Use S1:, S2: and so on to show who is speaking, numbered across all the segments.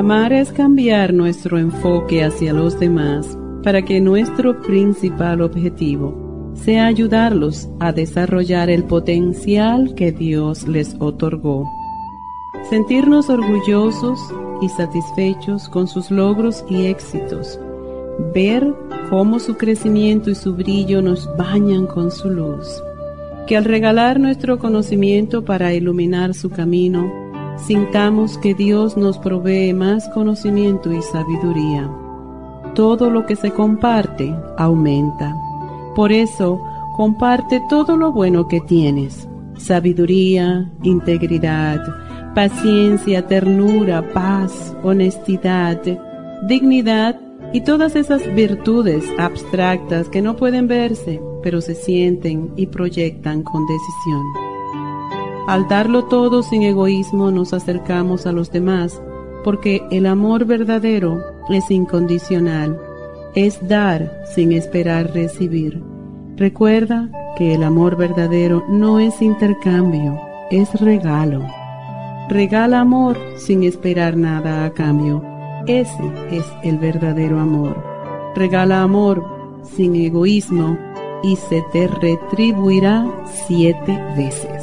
S1: Amar es cambiar nuestro enfoque hacia los demás para que nuestro principal objetivo sea ayudarlos a desarrollar el potencial que Dios les otorgó. Sentirnos orgullosos y satisfechos con sus logros y éxitos. Ver cómo su crecimiento y su brillo nos bañan con su luz. Que al regalar nuestro conocimiento para iluminar su camino, sintamos que Dios nos provee más conocimiento y sabiduría. Todo lo que se comparte aumenta. Por eso, comparte todo lo bueno que tienes. Sabiduría, integridad, paciencia, ternura, paz, honestidad, dignidad y todas esas virtudes abstractas que no pueden verse, pero se sienten y proyectan con decisión. Al darlo todo sin egoísmo nos acercamos a los demás, porque el amor verdadero es incondicional, es dar sin esperar recibir. Recuerda que el amor verdadero no es intercambio, es regalo. Regala amor sin esperar nada a cambio. Ese es el verdadero amor. Regala amor sin egoísmo y se te retribuirá siete veces.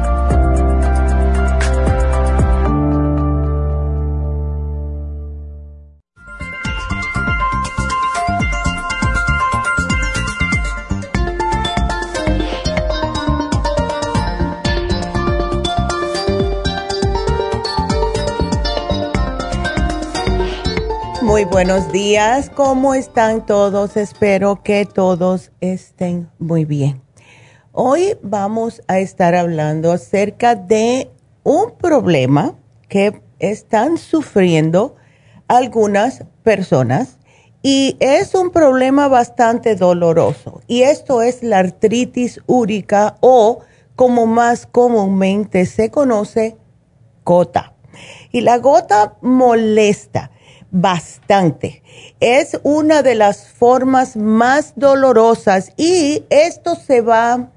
S2: Muy buenos días, ¿cómo están todos? Espero que todos estén muy bien. Hoy vamos a estar hablando acerca de un problema que están sufriendo algunas personas y es un problema bastante doloroso. Y esto es la artritis úrica o como más comúnmente se conoce, gota. Y la gota molesta bastante. Es una de las formas más dolorosas y esto se va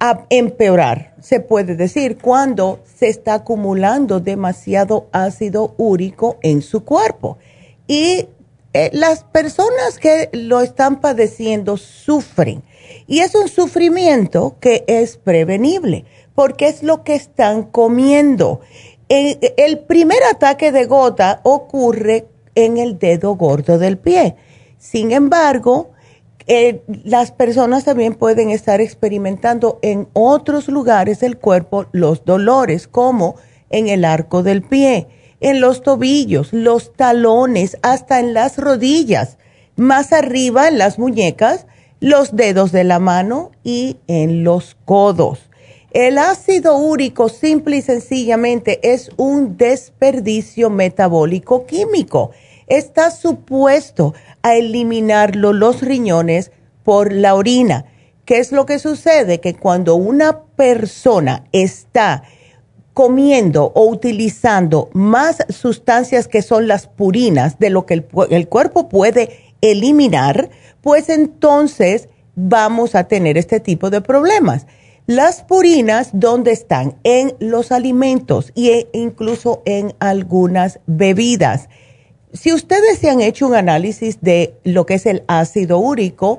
S2: a empeorar, se puede decir, cuando se está acumulando demasiado ácido úrico en su cuerpo. Y eh, las personas que lo están padeciendo sufren. Y es un sufrimiento que es prevenible, porque es lo que están comiendo. el primer ataque de gota ocurre en el dedo gordo del pie. Sin embargo, eh, las personas también pueden estar experimentando en otros lugares del cuerpo los dolores, como en el arco del pie, en los tobillos, los talones, hasta en las rodillas, más arriba en las muñecas, los dedos de la mano y en los codos. El ácido úrico simple y sencillamente es un desperdicio metabólico químico. Está supuesto a eliminarlo los riñones por la orina. ¿Qué es lo que sucede? Que cuando una persona está comiendo o utilizando más sustancias que son las purinas de lo que el, el cuerpo puede eliminar, pues entonces vamos a tener este tipo de problemas. Las purinas, ¿dónde están? En los alimentos e incluso en algunas bebidas. Si ustedes se han hecho un análisis de lo que es el ácido úrico,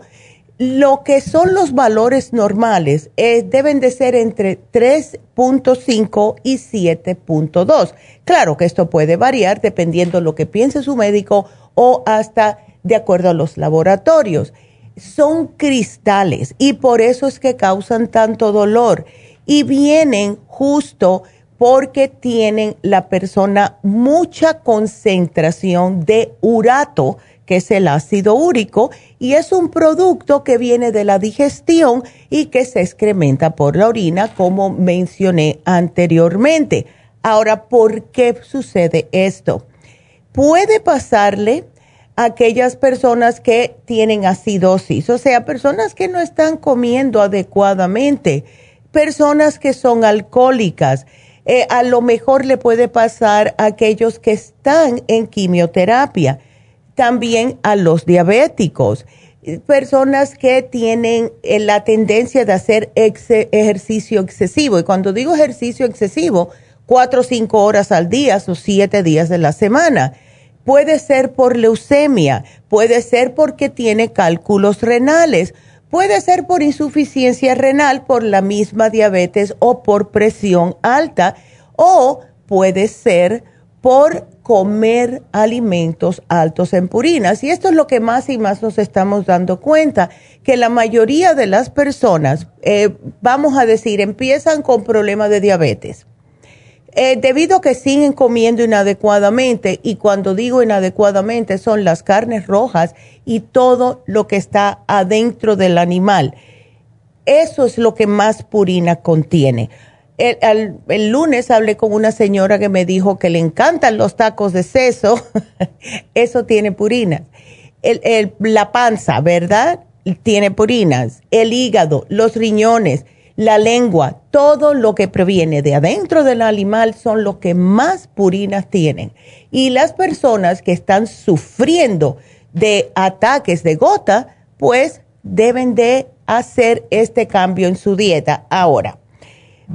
S2: lo que son los valores normales eh, deben de ser entre 3.5 y 7.2. Claro que esto puede variar dependiendo de lo que piense su médico o hasta de acuerdo a los laboratorios son cristales y por eso es que causan tanto dolor y vienen justo porque tienen la persona mucha concentración de urato, que es el ácido úrico, y es un producto que viene de la digestión y que se excrementa por la orina, como mencioné anteriormente. Ahora, ¿por qué sucede esto? Puede pasarle aquellas personas que tienen acidosis, o sea, personas que no están comiendo adecuadamente, personas que son alcohólicas. Eh, a lo mejor le puede pasar a aquellos que están en quimioterapia, también a los diabéticos, personas que tienen eh, la tendencia de hacer ejercicio excesivo. Y cuando digo ejercicio excesivo, cuatro o cinco horas al día o siete días de la semana Puede ser por leucemia, puede ser porque tiene cálculos renales, puede ser por insuficiencia renal, por la misma diabetes o por presión alta, o puede ser por comer alimentos altos en purinas. Y esto es lo que más y más nos estamos dando cuenta, que la mayoría de las personas, eh, vamos a decir, empiezan con problemas de diabetes eh, debido a que siguen comiendo inadecuadamente, y cuando digo inadecuadamente son las carnes rojas y todo lo que está adentro del animal. Eso es lo que más purina contiene. El, el, lunes hablé con una señora que me dijo que le encantan los tacos de seso. Eso tiene purinas. El, la panza, ¿verdad? Tiene purinas. El hígado, los riñones la lengua, todo lo que proviene de adentro del animal son los que más purinas tienen. Y las personas que están sufriendo de ataques de gota, pues deben de hacer este cambio en su dieta. Ahora,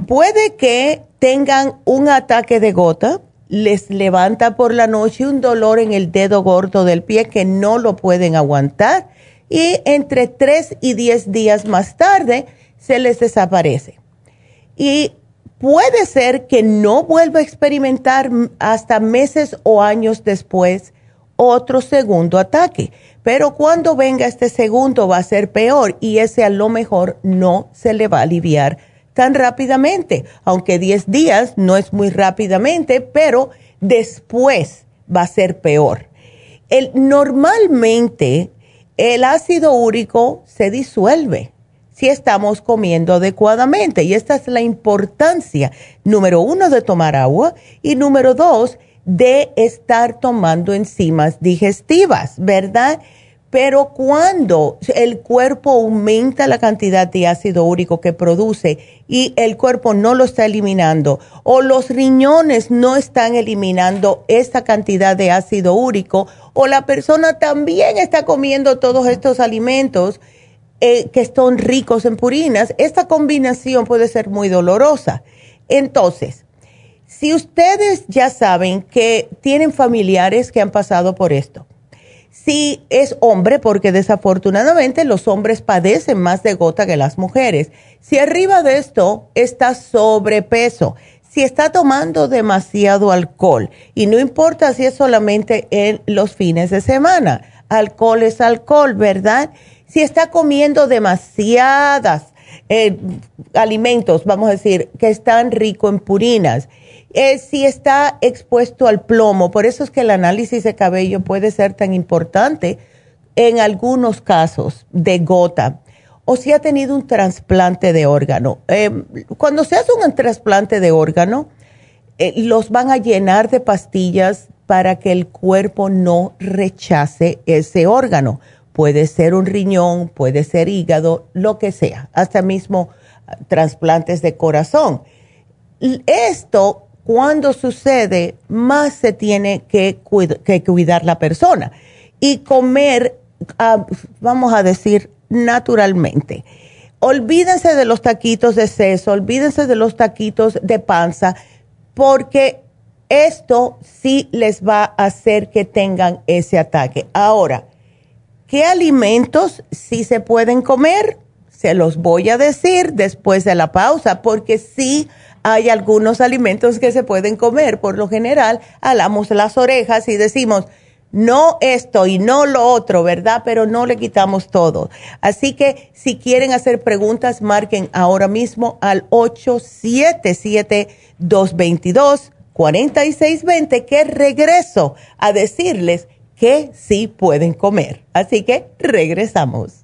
S2: puede que tengan un ataque de gota, les levanta por la noche un dolor en el dedo gordo del pie que no lo pueden aguantar y entre 3 y 10 días más tarde, se les desaparece. Y puede ser que no vuelva a experimentar hasta meses o años después otro segundo ataque. Pero cuando venga este segundo va a ser peor y ese a lo mejor no se le va a aliviar tan rápidamente, aunque 10 días no es muy rápidamente, pero después va a ser peor. El, normalmente el ácido úrico se disuelve si estamos comiendo adecuadamente. Y esta es la importancia, número uno, de tomar agua y número dos, de estar tomando enzimas digestivas, ¿verdad? Pero cuando el cuerpo aumenta la cantidad de ácido úrico que produce y el cuerpo no lo está eliminando o los riñones no están eliminando esta cantidad de ácido úrico o la persona también está comiendo todos estos alimentos eh, que son ricos en purinas, esta combinación puede ser muy dolorosa. Entonces, si ustedes ya saben que tienen familiares que han pasado por esto, si es hombre, porque desafortunadamente los hombres padecen más de gota que las mujeres. Si arriba de esto está sobrepeso, si está tomando demasiado alcohol, y no importa si es solamente en los fines de semana, alcohol es alcohol, ¿verdad? Si está comiendo demasiadas eh, alimentos, vamos a decir, que están ricos en purinas, es si está expuesto al plomo. Por eso es que el análisis de cabello puede ser tan importante en algunos casos de gota. O si ha tenido un trasplante de órgano. Em, cuando se hace un trasplante de órgano, eh, los van a llenar de pastillas para que el cuerpo no rechace ese órgano. Puede ser un riñón, puede ser hígado, lo que sea, hasta mismo ah, trasplantes de corazón. Esto cuando sucede, más se tiene que, cuidar la persona y comer, ah, vamos a decir, naturalmente. Olvídense de los taquitos de seso, olvídense de los taquitos de panza, porque esto sí les va a hacer que tengan ese ataque. Ahora, ¿qué alimentos sí se pueden comer? Se los voy a decir después de la pausa, porque sí hay algunos alimentos que se pueden comer. Por lo general, alamos las orejas y decimos, no esto y no lo otro, ¿verdad? Pero no le quitamos todo. Así que si quieren hacer preguntas, marquen ahora mismo al 877-222-4620, que regreso a decirles que sí pueden comer. Así que regresamos.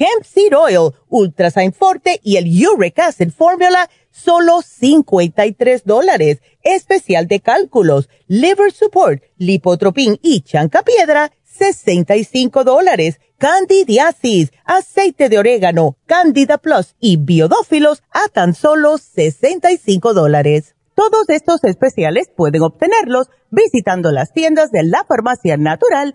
S2: Hemp Seed Oil, Ultrasign Forte y el Uric Acid Formula, solo 53 dólares. Especial de cálculos, Liver Support, Lipotropin y Chanca Piedra, 65 dólares. Candidiasis, aceite de orégano, Candida Plus y biodófilos a tan solo 65 dólares. Todos estos especiales pueden obtenerlos visitando las tiendas de la farmacia natural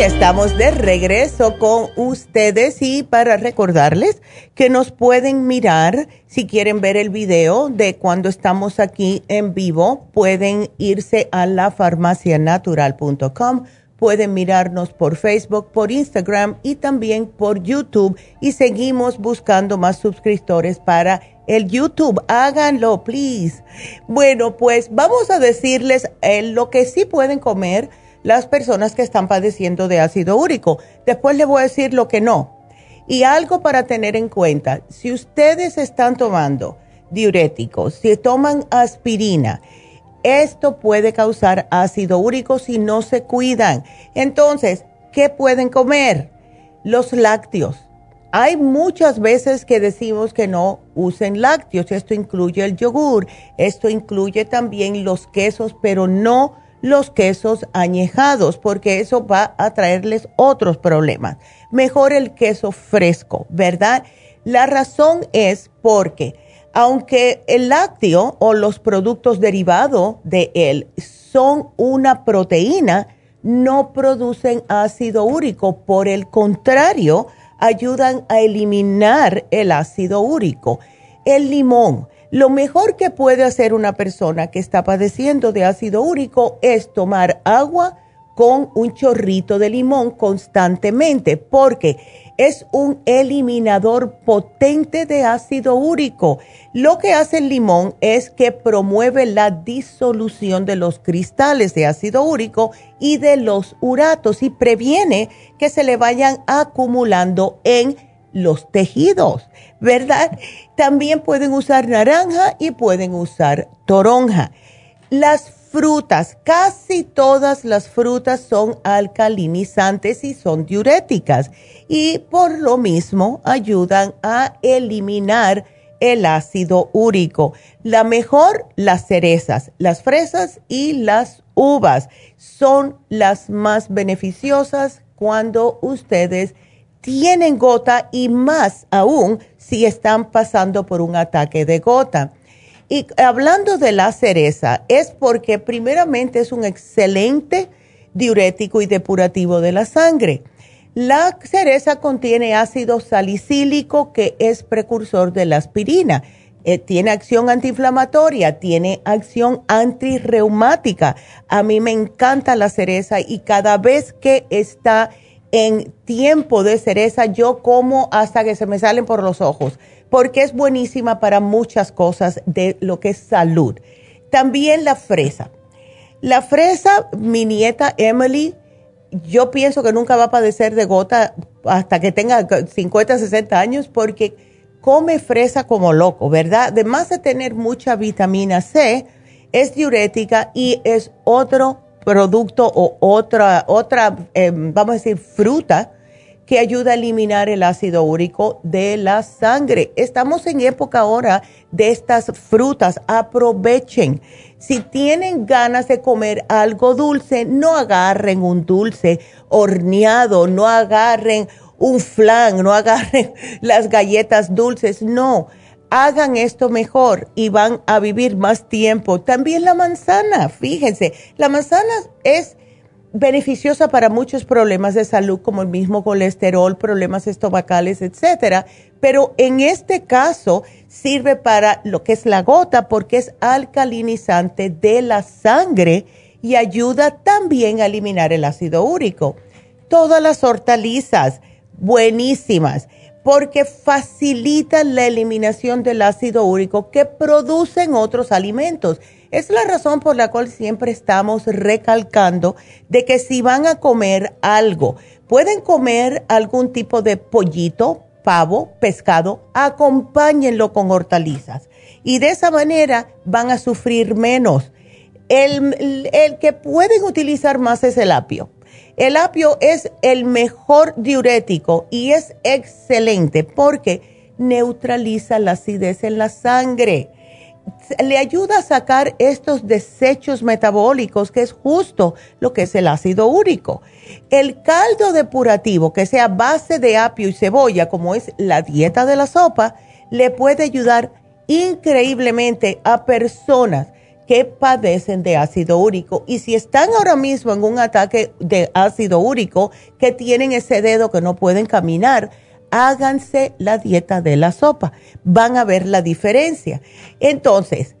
S2: Estamos de regreso con ustedes y para recordarles que nos pueden mirar si quieren ver el video de cuando estamos aquí en vivo, pueden irse a lafarmacianatural.com, pueden mirarnos por Facebook, por Instagram y también por YouTube y seguimos buscando más suscriptores para el YouTube. Háganlo, please. Bueno, pues vamos a decirles eh, lo que sí pueden comer las personas que están padeciendo de ácido úrico. Después le voy a decir lo que no. Y algo para tener en cuenta, si ustedes están tomando diuréticos, si toman aspirina, esto puede causar ácido úrico si no se cuidan. Entonces, ¿qué pueden comer? Los lácteos. Hay muchas veces que decimos que no usen lácteos. Esto incluye el yogur, esto incluye también los quesos, pero no los quesos añejados, porque eso va a traerles otros problemas. Mejor el queso fresco, ¿verdad? La razón es porque aunque el lácteo o los productos derivados de él son una proteína, no producen ácido úrico. Por el contrario, ayudan a eliminar el ácido úrico. El limón lo mejor que puede hacer una persona que está padeciendo de ácido úrico es tomar agua con un chorrito de limón constantemente, porque es un eliminador potente de ácido úrico. Lo que hace el limón es que promueve la disolución de los cristales de ácido úrico y de los uratos y previene que se le vayan acumulando en los tejidos, ¿verdad? También pueden usar naranja y pueden usar toronja. Las frutas, casi todas las frutas son alcalinizantes y son diuréticas y por lo mismo ayudan a eliminar el ácido úrico. La mejor, las cerezas, las fresas y las uvas son las más beneficiosas cuando ustedes tienen gota y más aún si están pasando por un ataque de gota. Y hablando de la cereza, es porque primeramente es un excelente diurético y depurativo de la sangre. La cereza contiene ácido salicílico que es precursor de la aspirina. Eh, tiene acción antiinflamatoria, tiene acción antirreumática. A mí me encanta la cereza y cada vez que está en tiempo de cereza yo como hasta que se me salen por los ojos, porque es buenísima para muchas cosas de lo que es salud. También la fresa. La fresa, mi nieta Emily, yo pienso que nunca va a padecer de gota hasta que tenga 50, 60 años, porque come fresa como loco, ¿verdad? Además de tener mucha vitamina C, es diurética y es otro producto o otra, otra em, vamos a decir, fruta que ayuda a eliminar el ácido úrico de la sangre. Estamos en época ahora de estas frutas. Aprovechen. Si tienen ganas de comer algo dulce, no agarren un dulce horneado, no agarren un flan, no agarren las galletas dulces, no hagan esto mejor y van a vivir más tiempo. También la manzana, fíjense, la manzana es beneficiosa para muchos problemas de salud como el mismo colesterol, problemas estomacales, etcétera, pero en este caso sirve para lo que es la gota porque es alcalinizante de la sangre y ayuda también a eliminar el ácido úrico. Todas las hortalizas buenísimas porque facilita la eliminación del ácido úrico que producen otros alimentos. Es la razón por la cual siempre estamos recalcando de que si van a comer algo, pueden comer algún tipo de pollito, pavo, pescado, acompáñenlo con hortalizas. Y de esa manera van a sufrir menos. El, el que pueden utilizar más es el apio el apio es el mejor diurético y es excelente porque neutraliza la acidez en la sangre. Le ayuda a sacar estos desechos metabólicos, que es justo lo que es el ácido úrico. El caldo depurativo, que sea base de apio y cebolla, como es la dieta de la sopa, le puede ayudar increíblemente a personas que padecen de ácido úrico. Y si están ahora mismo en un ataque de ácido úrico, que tienen ese dedo que no pueden caminar, háganse la dieta de la sopa. Van a ver la diferencia. Entonces,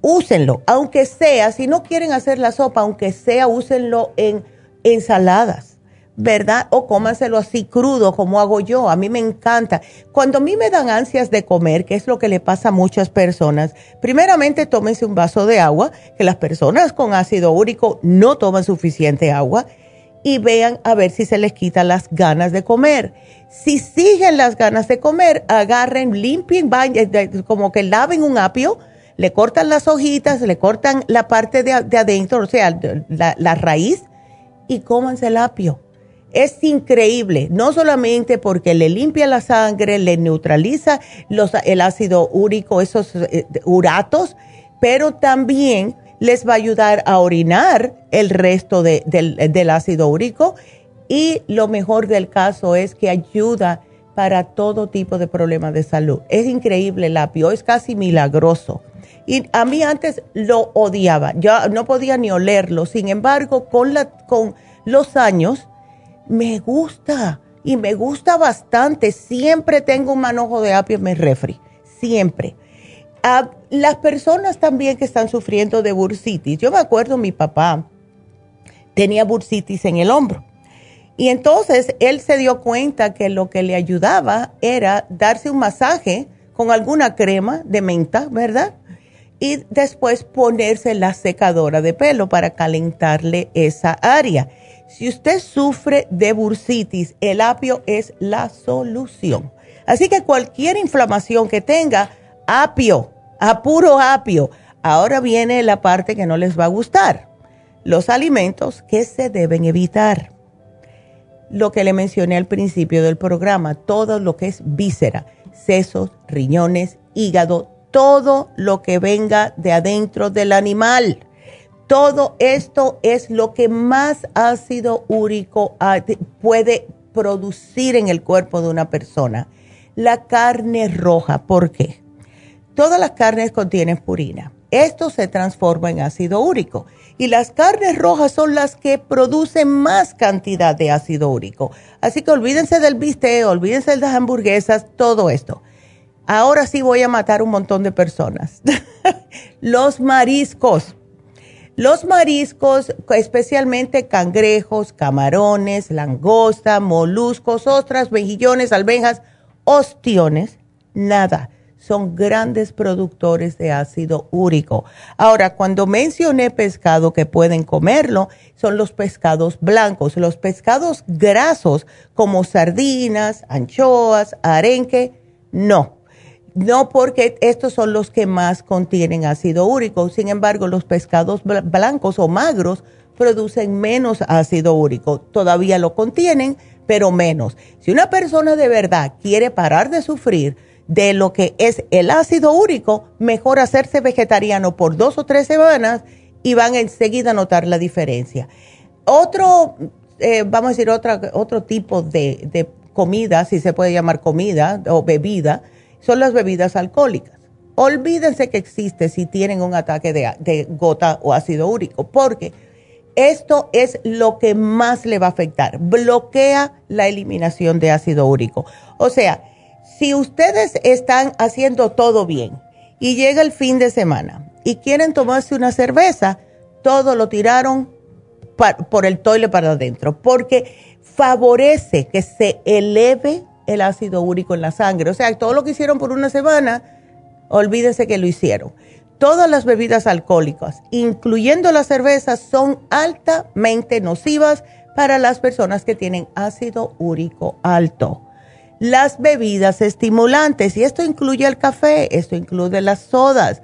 S2: úsenlo, aunque sea, si no quieren hacer la sopa, aunque sea, úsenlo en ensaladas ¿verdad? O cómanselo así crudo como hago yo. A mí me encanta. Cuando a mí me dan ansias de comer, que es lo que le pasa a muchas personas, primeramente tómense un vaso de agua, que las personas con ácido úrico no toman suficiente agua, y vean a ver si se les quitan las ganas de comer. Si siguen las ganas de comer, agarren, limpien, eh, como que laven un apio, le cortan las hojitas, le cortan la parte de, adentro, o sea, la, la raíz, y cómanse el apio es increíble, no solamente porque le limpia la sangre, le neutraliza los, el ácido úrico, esos eh, uratos, pero también les va a ayudar a orinar el resto del, ácido úrico y lo mejor del caso es que ayuda para todo tipo de problemas de salud. Es increíble el apio, es casi milagroso. Y a mí antes lo odiaba, yo no podía ni olerlo, sin embargo, con, la, con los años, me gusta y me gusta bastante. Siempre tengo un manojo de apio en mi refri, siempre. A las personas también que están sufriendo de bursitis, yo me acuerdo mi papá tenía bursitis en el hombro. Y entonces él se dio cuenta que lo que le ayudaba era darse un masaje con alguna crema de menta, ¿verdad? Y después ponerse la secadora de pelo para calentarle esa área. Si usted sufre de bursitis, el apio es la solución. Así que cualquier inflamación que tenga, apio, a puro apio. Ahora viene la parte que no les va a gustar. Los alimentos que se deben evitar. Lo que le mencioné al principio del programa, todo lo que es víscera, sesos, riñones, hígado, todo lo que venga de adentro del animal todo esto es lo que más ácido úrico puede producir en el cuerpo de una persona. La carne roja, ¿por qué? Todas las carnes contienen purina. Esto se transforma en ácido úrico y las carnes rojas son las que producen más cantidad de ácido úrico. Así que olvídense del bistec, olvídense de las hamburguesas, todo esto. Ahora sí voy a matar un montón de personas. Los mariscos los mariscos, especialmente cangrejos, camarones, langosta, moluscos, ostras, mejillones, almejas, ostiones, nada. Son grandes productores de ácido úrico. Ahora, cuando mencioné pescado que pueden comerlo, son los pescados blancos. Los pescados grasos como sardinas, anchoas, arenque, no no porque estos son los que más contienen ácido úrico. Sin embargo, los pescados blancos o magros producen menos ácido úrico. Todavía lo contienen, pero menos. Si una persona de verdad quiere parar de sufrir de lo que es el ácido úrico, mejor hacerse vegetariano por dos o tres semanas y van enseguida a notar la diferencia. Otro, eh, vamos a decir, otra, otro tipo de, de comida, si se puede llamar comida o bebida, son las bebidas alcohólicas. Olvídense que existe si tienen un ataque de, gota o ácido úrico, porque esto es lo que más le va a afectar. Bloquea la eliminación de ácido úrico. O sea, si ustedes están haciendo todo bien y llega el fin de semana y quieren tomarse una cerveza, todo lo tiraron por el toile para adentro, porque favorece que se eleve el ácido úrico en la sangre. O sea, todo lo que hicieron por una semana, olvídense que lo hicieron. Todas las bebidas alcohólicas, incluyendo las cervezas, son altamente nocivas para las personas que tienen ácido úrico alto. Las bebidas estimulantes, y esto incluye el café, esto incluye las sodas,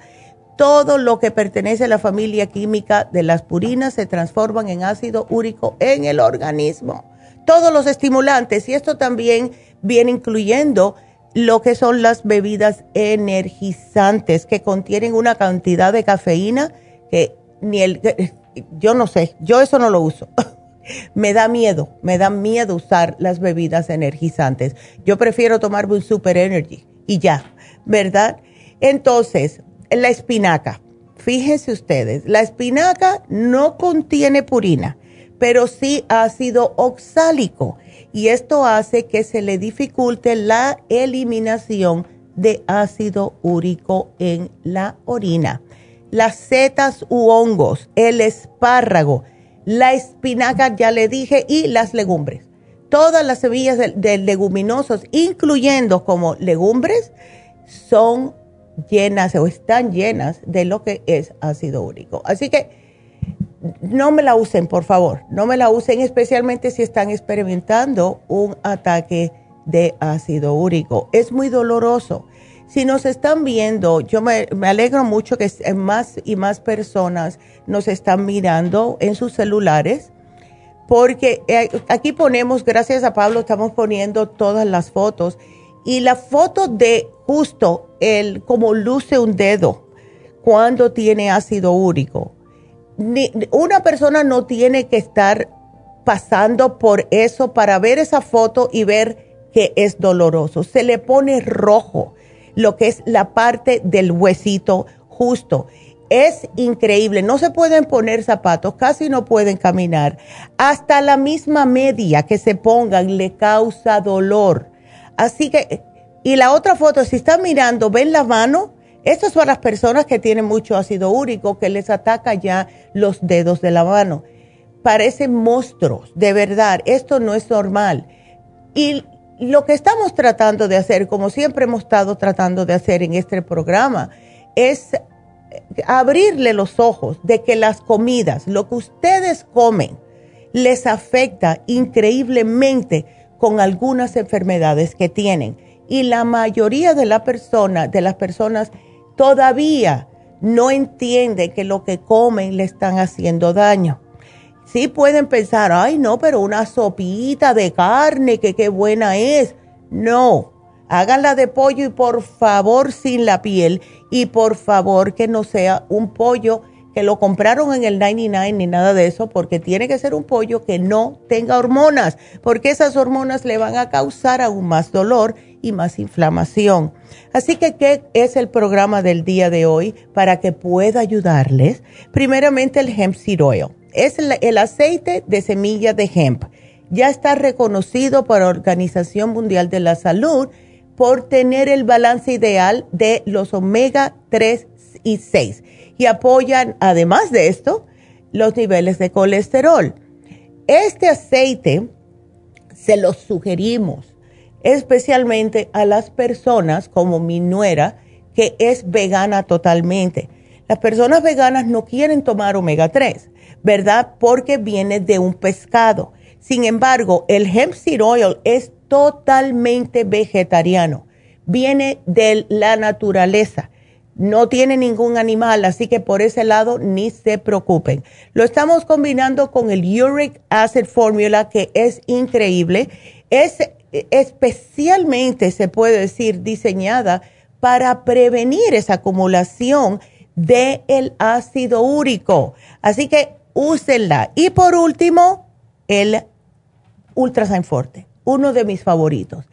S2: todo lo que pertenece a la familia química de las purinas se transforman en ácido úrico en el organismo. Todos los estimulantes, y esto también viene incluyendo lo que son las bebidas energizantes que contienen una cantidad de cafeína que ni el, yo no sé, yo eso no lo uso. me da miedo, me da miedo usar las bebidas energizantes. Yo prefiero tomarme un Super Energy y ya, ¿verdad? Entonces, la espinaca. Fíjense ustedes, la espinaca no contiene purina, pero sí ácido oxálico y esto hace que se le dificulte la eliminación de ácido úrico en la orina. Las setas u hongos, el espárrago, la espinaca, ya le dije, y las legumbres. Todas las semillas de, de leguminosos, incluyendo como legumbres, son llenas o están llenas de lo que es ácido úrico. Así que no me la usen, por favor. No me la usen, especialmente si están experimentando un ataque de ácido úrico. Es muy doloroso. Si nos están viendo, yo me, alegro mucho que más y más personas nos están mirando en sus celulares, porque eh, aquí ponemos, gracias a Pablo, estamos poniendo todas las fotos. Y la foto de justo el como luce un dedo cuando tiene ácido úrico. Una persona no tiene que estar pasando por eso para ver esa foto y ver que es doloroso. Se le pone rojo lo que es la parte del huesito justo. Es increíble, no se pueden poner zapatos, casi no pueden caminar. Hasta la misma media que se pongan le causa dolor. Así que y la otra foto, si están mirando, ven la mano. Estas son las personas que tienen mucho ácido úrico, que les ataca ya los dedos de la mano. Parecen monstruos, de verdad. Esto no es normal. Y lo que estamos tratando de hacer, como siempre hemos estado tratando de hacer en este programa, es abrirle los ojos de que las comidas, lo que ustedes comen, les afecta increíblemente con algunas enfermedades que tienen y la mayoría de, la persona, de las personas todavía no entiende que lo que comen le están haciendo daño. Sí pueden pensar, ay no, pero una sopita de carne, que qué buena es. No, háganla de pollo y por favor sin la piel y por favor que no sea un pollo que lo compraron en el 99 ni nada de eso, porque tiene que ser un pollo que no tenga hormonas, porque esas hormonas le van a causar aún más dolor y más inflamación. Así que, ¿qué es el programa del día de hoy para que pueda ayudarles? Primeramente, el hemp seed oil. Es el, aceite de semilla de hemp. Ya está reconocido por la Organización Mundial de la Salud por tener el balance ideal de los omega 3 y 6 y apoyan, además de esto, los niveles de colesterol. Este aceite se lo sugerimos especialmente a las personas como mi nuera, que es vegana totalmente. Las personas veganas no quieren tomar omega 3, ¿verdad? Porque viene de un pescado. Sin embargo, el hemp seed oil es totalmente vegetariano. Viene de la naturaleza. No tiene ningún animal, así que por ese lado ni se preocupen. Lo estamos combinando con el Uric Acid Formula, que es increíble. Es especialmente, se puede decir, diseñada para prevenir esa acumulación del el ácido úrico. Así que úsenla. Y por último, el Ultrasign Forte, uno de mis favoritos.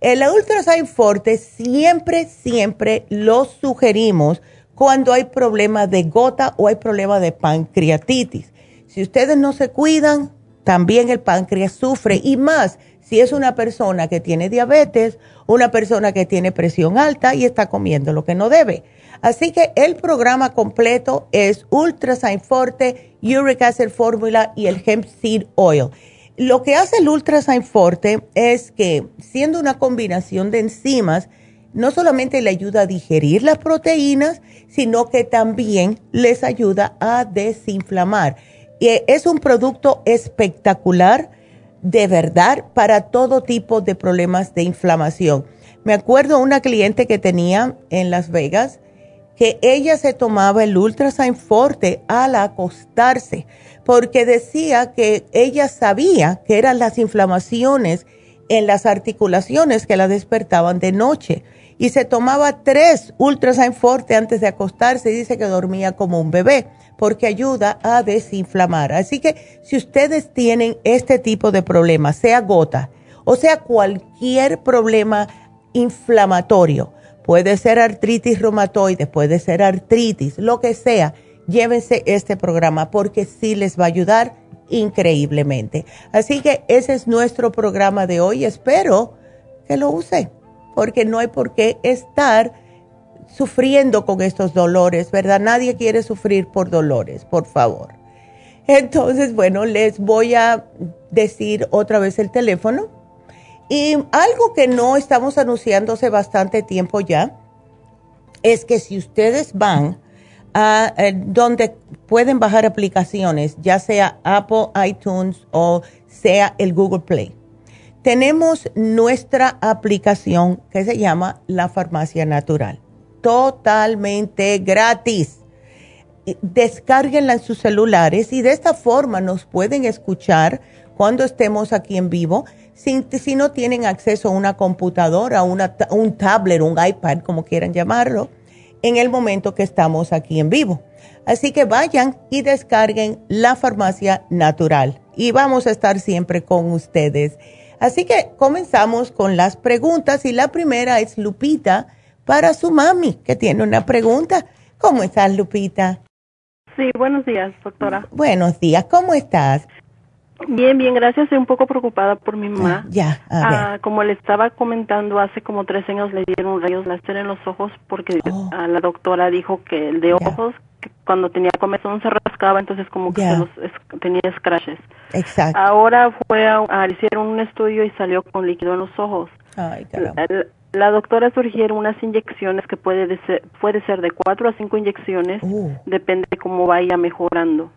S2: El Ultrasign Forte siempre, siempre lo sugerimos cuando hay problemas de gota o hay problemas de pancreatitis. Si ustedes no se cuidan, también el páncreas sufre y más si es una persona que tiene diabetes, una persona que tiene presión alta y está comiendo lo que no debe. Así que el programa completo es Ultrasign Forte, Uric Acid Formula y el Hemp Seed Oil. Lo que hace el Ultrasign Forte es que, siendo una combinación de enzimas, no solamente le ayuda a digerir las proteínas, sino que también les ayuda a desinflamar. Y es un producto espectacular, de verdad, para todo tipo de problemas de inflamación. Me acuerdo una cliente que tenía en Las Vegas que ella se tomaba el Ultrasign Forte al acostarse, porque decía que ella sabía que eran las inflamaciones en las articulaciones que la despertaban de noche y se tomaba tres Ultrasign Forte antes de acostarse y dice que dormía como un bebé porque ayuda a desinflamar. Así que si ustedes tienen este tipo de problemas, sea gota o sea cualquier problema inflamatorio, puede ser artritis reumatoide, puede ser artritis, lo que sea, llévense este programa porque sí les va a ayudar increíblemente. Así que ese es nuestro programa de hoy. Espero que lo use porque no hay por qué estar sufriendo con estos dolores, ¿verdad? Nadie quiere sufrir por dolores, por favor. Entonces, bueno, les voy a decir otra vez el teléfono. Y algo que no estamos anunciando hace bastante tiempo ya, es que si ustedes van a eh, donde pueden bajar aplicaciones, ya sea Apple iTunes o sea el Google Play, tenemos nuestra aplicación que se llama La Farmacia Natural, totalmente gratis. Descárguenla en sus celulares y de esta forma nos pueden escuchar cuando estemos aquí en vivo. Si, si no tienen acceso a una computadora, una, un tablet, un iPad, como quieran llamarlo, en el momento que estamos aquí en vivo. Así que vayan y descarguen la farmacia natural y vamos a estar siempre con ustedes. Así que comenzamos con las preguntas y la primera es Lupita para su mami, que tiene una pregunta. ¿Cómo estás, Lupita?
S3: Sí, buenos días, doctora.
S2: Buenos días, ¿cómo estás?
S3: Bien, bien, gracias. Estoy un poco preocupada por mi mamá.
S2: Ah, ya, a ver.
S3: Ah, como le estaba comentando, hace como tres años le dieron rayos láser en los ojos porque
S2: Oh.
S3: ah, la doctora dijo que el de
S2: Ya.
S3: ojos, que cuando tenía comezón se rascaba, entonces como que
S2: Ya.
S3: se los, es- tenía scratches.
S2: Exacto.
S3: Ahora fue a, hicieron un estudio y salió con líquido en los ojos.
S2: Ay, caramba.
S3: La, la doctora sugiere unas inyecciones que puede de ser, puede ser de cuatro a cinco inyecciones,
S2: Uh.
S3: depende de cómo vaya mejorando.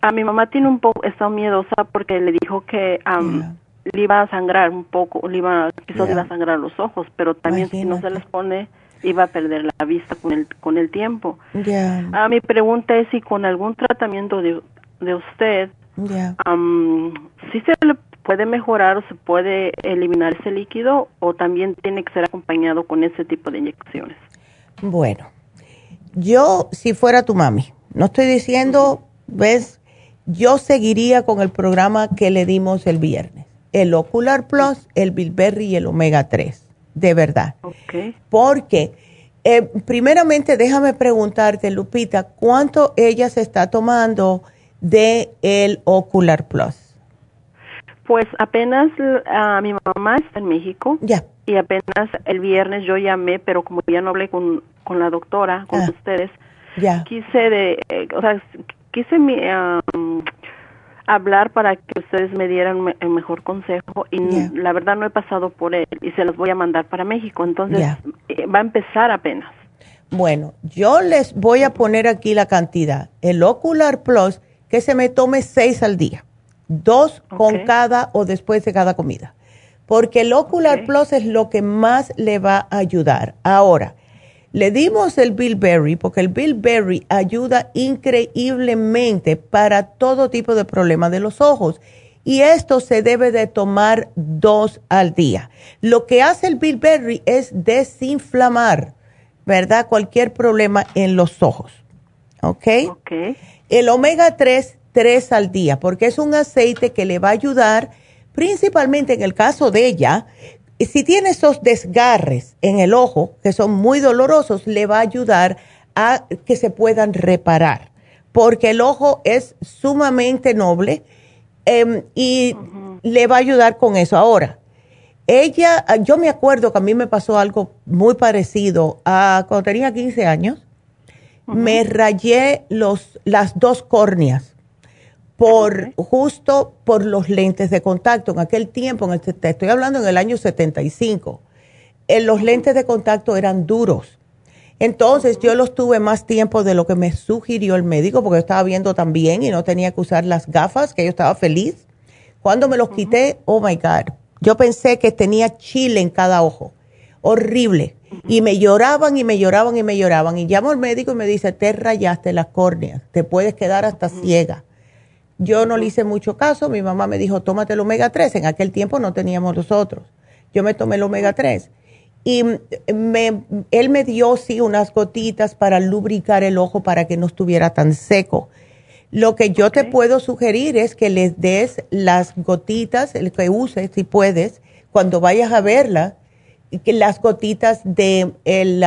S3: A mi mamá tiene un poco, está miedosa porque le dijo que am, le iba a sangrar un poco, le iba, quizás le iba a sangrar los ojos, pero también si no se les pone, iba a perder la vista con el, con el tiempo.
S2: Ya,
S3: Ah, mi pregunta es si con algún tratamiento de, de usted,
S2: ya.
S3: am, si se le puede mejorar o se puede eliminar ese líquido o también tiene que ser acompañado con ese tipo de inyecciones.
S2: Bueno, yo si fuera tu mami, no estoy diciendo, ves, yo seguiría con el programa que le dimos el viernes, el Ocular Plus, el Bilberry y el Omega 3, de verdad.
S3: Okay.
S2: Porque, eh, primeramente, déjame preguntarte, Lupita, ¿cuánto ella se está tomando de el Ocular Plus?
S3: Pues apenas a mi mamá está en México
S2: Ya,
S3: y apenas el viernes yo llamé, pero como ya no hablé con, con la doctora, con
S2: Ah.
S3: ustedes,
S2: ya,
S3: quise de, eh, o sea, quise am, hablar para que ustedes me dieran el mejor consejo y la verdad no he pasado por él y se los voy a mandar para México, entonces eh, va a empezar apenas.
S2: Bueno, yo les voy a poner aquí la cantidad. El Ocular Plus, que se me tome seis al día. Dos con cada o después de cada comida. Porque el Ocular. Plus es lo que más le va a ayudar. Ahora, le dimos el Bilberry porque el Bilberry ayuda increíblemente para todo tipo de problemas de los ojos. Y esto se debe de tomar dos al día. Lo que hace el Bilberry es desinflamar, ¿verdad? Cualquier problema en los ojos. ¿Ok?
S3: Ok.
S2: El omega 3, 3 al día, porque es un aceite que le va a ayudar, principalmente en el caso de ella, si tiene esos desgarres en el ojo, que son muy dolorosos, le va a ayudar a que se puedan reparar, porque el ojo es sumamente noble em, y le va a ayudar con eso. Ahora, ella, yo me acuerdo que a mí me pasó algo muy parecido a cuando tenía 15 años. Me rayé los, las dos córneas por justo por los lentes de contacto. En aquel tiempo, en el, te estoy hablando en el año 75, eh, los lentes de contacto eran duros. Entonces yo los tuve más tiempo de lo que me sugirió el médico porque yo estaba viendo también y no tenía que usar las gafas, que yo estaba feliz. Cuando me los quité, oh my God, yo pensé que tenía chile en cada ojo. Horrible. Y me lloraban y me lloraban y me lloraban. Y llamo al médico y me dice, te rayaste las córneas, te puedes quedar hasta ciega. Yo no le hice mucho caso, mi mamá me dijo, tómate el omega 3, en aquel tiempo no teníamos los otros. Yo me tomé el omega 3 y me, él me dio, sí, unas gotitas para lubricar el ojo para que no estuviera tan seco. Lo que yo te puedo sugerir es que les des las gotitas, el que uses, si puedes, cuando vayas a verla, que las gotitas de, el,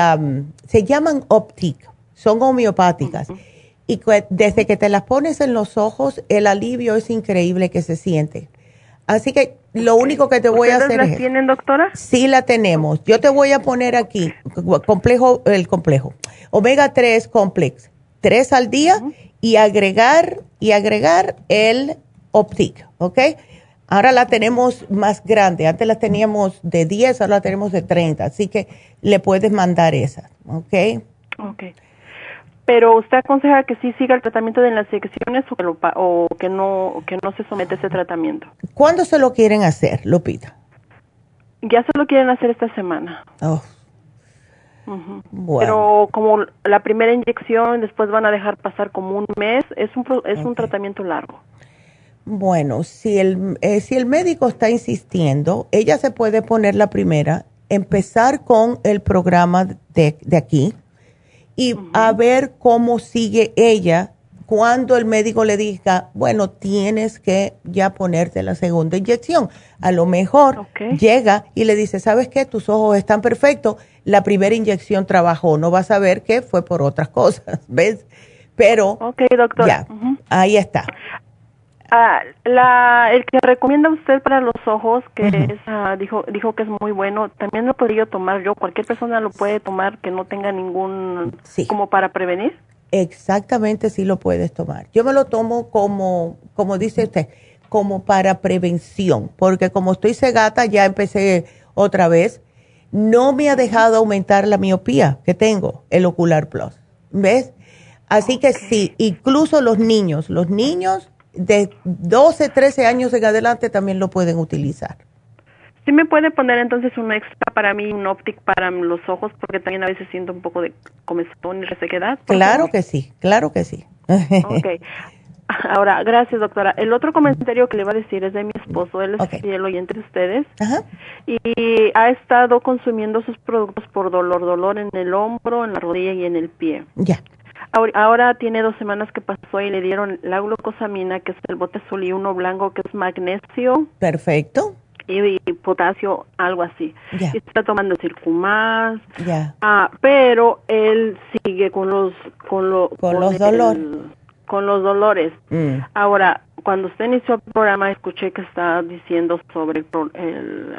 S2: se llaman Optic, son homeopáticas. Y desde que te las pones en los ojos, el alivio es increíble que se siente. Así que lo único que te voy a hacer
S3: la tienen, doctora?
S2: Sí la tenemos. Yo te voy a poner aquí complejo el complejo. Omega 3 complex, tres al día y agregar y agregar el Optic, ¿ok? Ahora la tenemos más grande. Antes la teníamos de 10, ahora la tenemos de 30. Así que le puedes mandar esa, ¿ok?
S3: Ok pero usted aconseja que sí siga el tratamiento de las inyecciones o que, o que no que no se somete a ese tratamiento.
S2: ¿Cuándo se lo quieren hacer, Lupita?
S3: Ya se lo quieren hacer esta semana.
S2: Oh.
S3: Pero como la primera inyección, después van a dejar pasar como un mes, es un, es un tratamiento largo.
S2: Bueno, si el, eh, si el médico está insistiendo, ella se puede poner la primera, empezar con el programa de, de aquí, y a ver cómo sigue ella cuando el médico le diga, bueno, tienes que ya ponerte la segunda inyección. A lo mejor llega y le dice, ¿sabes qué? Tus ojos están perfectos. La primera inyección trabajó. No vas a ver que fue por otras cosas, ¿ves? Pero,
S3: doctor.
S2: Ya, ahí está.
S3: Ah, la, el que recomienda usted para los ojos, que es, ah, dijo, dijo que es muy bueno, también lo podría tomar yo. Cualquier persona lo puede tomar que no tenga ningún, como para prevenir.
S2: Exactamente, sí lo puedes tomar. Yo me lo tomo como, como dice usted, como para prevención, porque como estoy cegata, ya empecé otra vez, no me ha dejado aumentar la miopía que tengo, el Ocular Plus. ¿Ves? Así que sí, incluso los niños, los niños de 12, 13 años en adelante también lo pueden utilizar.
S3: ¿Sí me puede poner entonces un extra para mí, un óptico para los ojos? Porque también a veces siento un poco de comezón y resequedad.
S2: Claro que sí, claro que sí.
S3: ok. Ahora, gracias doctora. El otro comentario que le iba a decir es de mi esposo, él es fiel entre ustedes y ha estado consumiendo sus productos por dolor, dolor en el hombro, en la rodilla y en el pie.
S2: Ya.
S3: Ahora tiene dos semanas que pasó y le dieron la glucosamina, que es el bote azul, y uno blanco, que es magnesio.
S2: Perfecto.
S3: Y, potasio, algo así.
S2: Ya.
S3: Está tomando circumás.
S2: Ya.
S3: Ah, pero él sigue con los con, lo,
S2: con, los dolores.
S3: Con los dolores.
S2: Mm.
S3: Ahora, cuando usted inició el programa, escuché que estaba diciendo sobre el,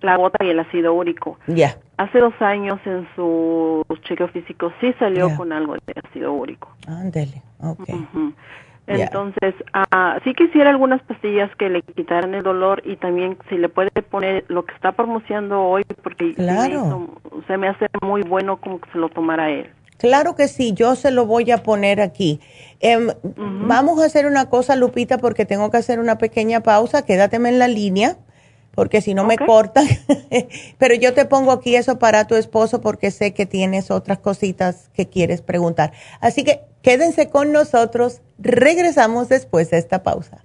S3: la gota y el ácido úrico.
S2: Ya.
S3: Hace dos años en su chequeo físico sí salió con algo de ácido úrico.
S2: Ándele, ok.
S3: Entonces, uh, sí quisiera algunas pastillas que le quitaran el dolor y también si le puede poner lo que está promocionando hoy, porque
S2: claro.
S3: se me hace muy bueno como que se lo tomara él.
S2: Claro que sí, yo se lo voy a poner aquí. Em, vamos a hacer una cosa, Lupita, porque tengo que hacer una pequeña pausa. Quédateme en la línea porque si no me cortan. Pero yo te pongo aquí eso para tu esposo porque sé que tienes otras cositas que quieres preguntar. Así que quédense con nosotros. Regresamos después de esta pausa.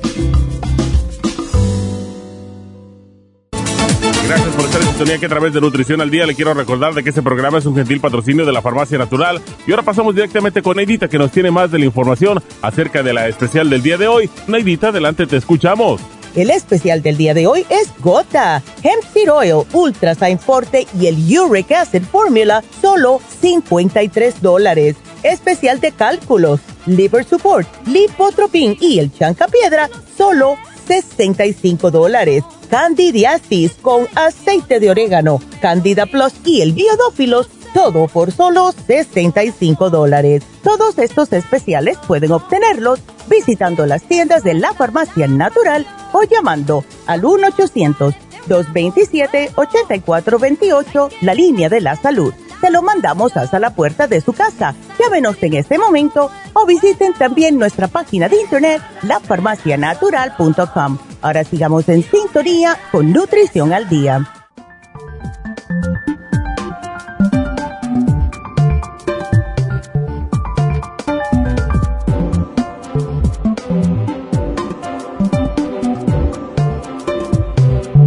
S4: Sintonía que a través de Nutrición al Día le quiero recordar de que este programa es un gentil patrocinio de la Farmacia Natural. Y ahora pasamos directamente con Neidita que nos tiene más de la información acerca de la especial del día de hoy. Neidita, adelante, te escuchamos.
S2: El especial del día de hoy es Gota, Hemp Seed Oil, Ultra Forte y el Uric Acid Formula, solo 53 dólares. Especial de cálculos, Liver Support, Lipotropin y el Chanca Piedra, solo 65 dólares. Candidiasis con aceite de orégano, Candida Plus y el Biodófilos, todo por solo 65 dólares. Todos estos especiales pueden obtenerlos visitando las tiendas de la farmacia natural o llamando al 1-800-227-8428, la línea de la salud. Se lo mandamos hasta la puerta de su casa. Llámenos en este momento o visiten también nuestra página de internet, lafarmacianatural.com. Ahora sigamos en sintonía con Nutrición al Día.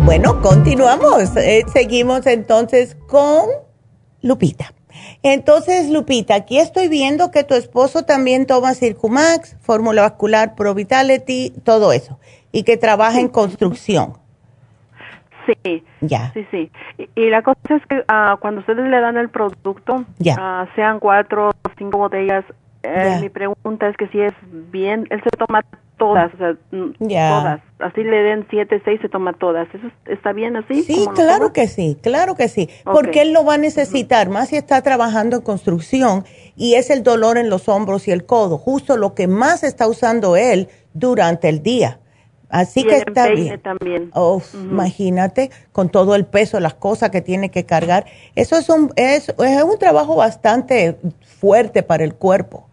S2: Bueno, continuamos. Eh, seguimos entonces con Lupita. Entonces, Lupita, aquí estoy viendo que tu esposo también toma Circumax, fórmula vascular Pro Vitality, todo eso, y que trabaja en construcción.
S3: Sí. Ya. Sí, sí. Y, la cosa es que uh, cuando ustedes le dan el producto, uh, sean cuatro o cinco botellas, eh, mi pregunta es que si es bien, él se toma todas, o sea, mm, todas. Así le den siete, seis, se toma todas. ¿Eso está bien así?
S2: Sí, claro que sí, claro que sí. Porque él lo va a necesitar, más si está trabajando en construcción y es el dolor en los hombros y el codo, justo lo que más está usando él durante el día. Así que está bien.
S3: También.
S2: Oh, Imagínate con todo el peso, las cosas que tiene que cargar. Eso es un, es, es un trabajo bastante fuerte para el cuerpo.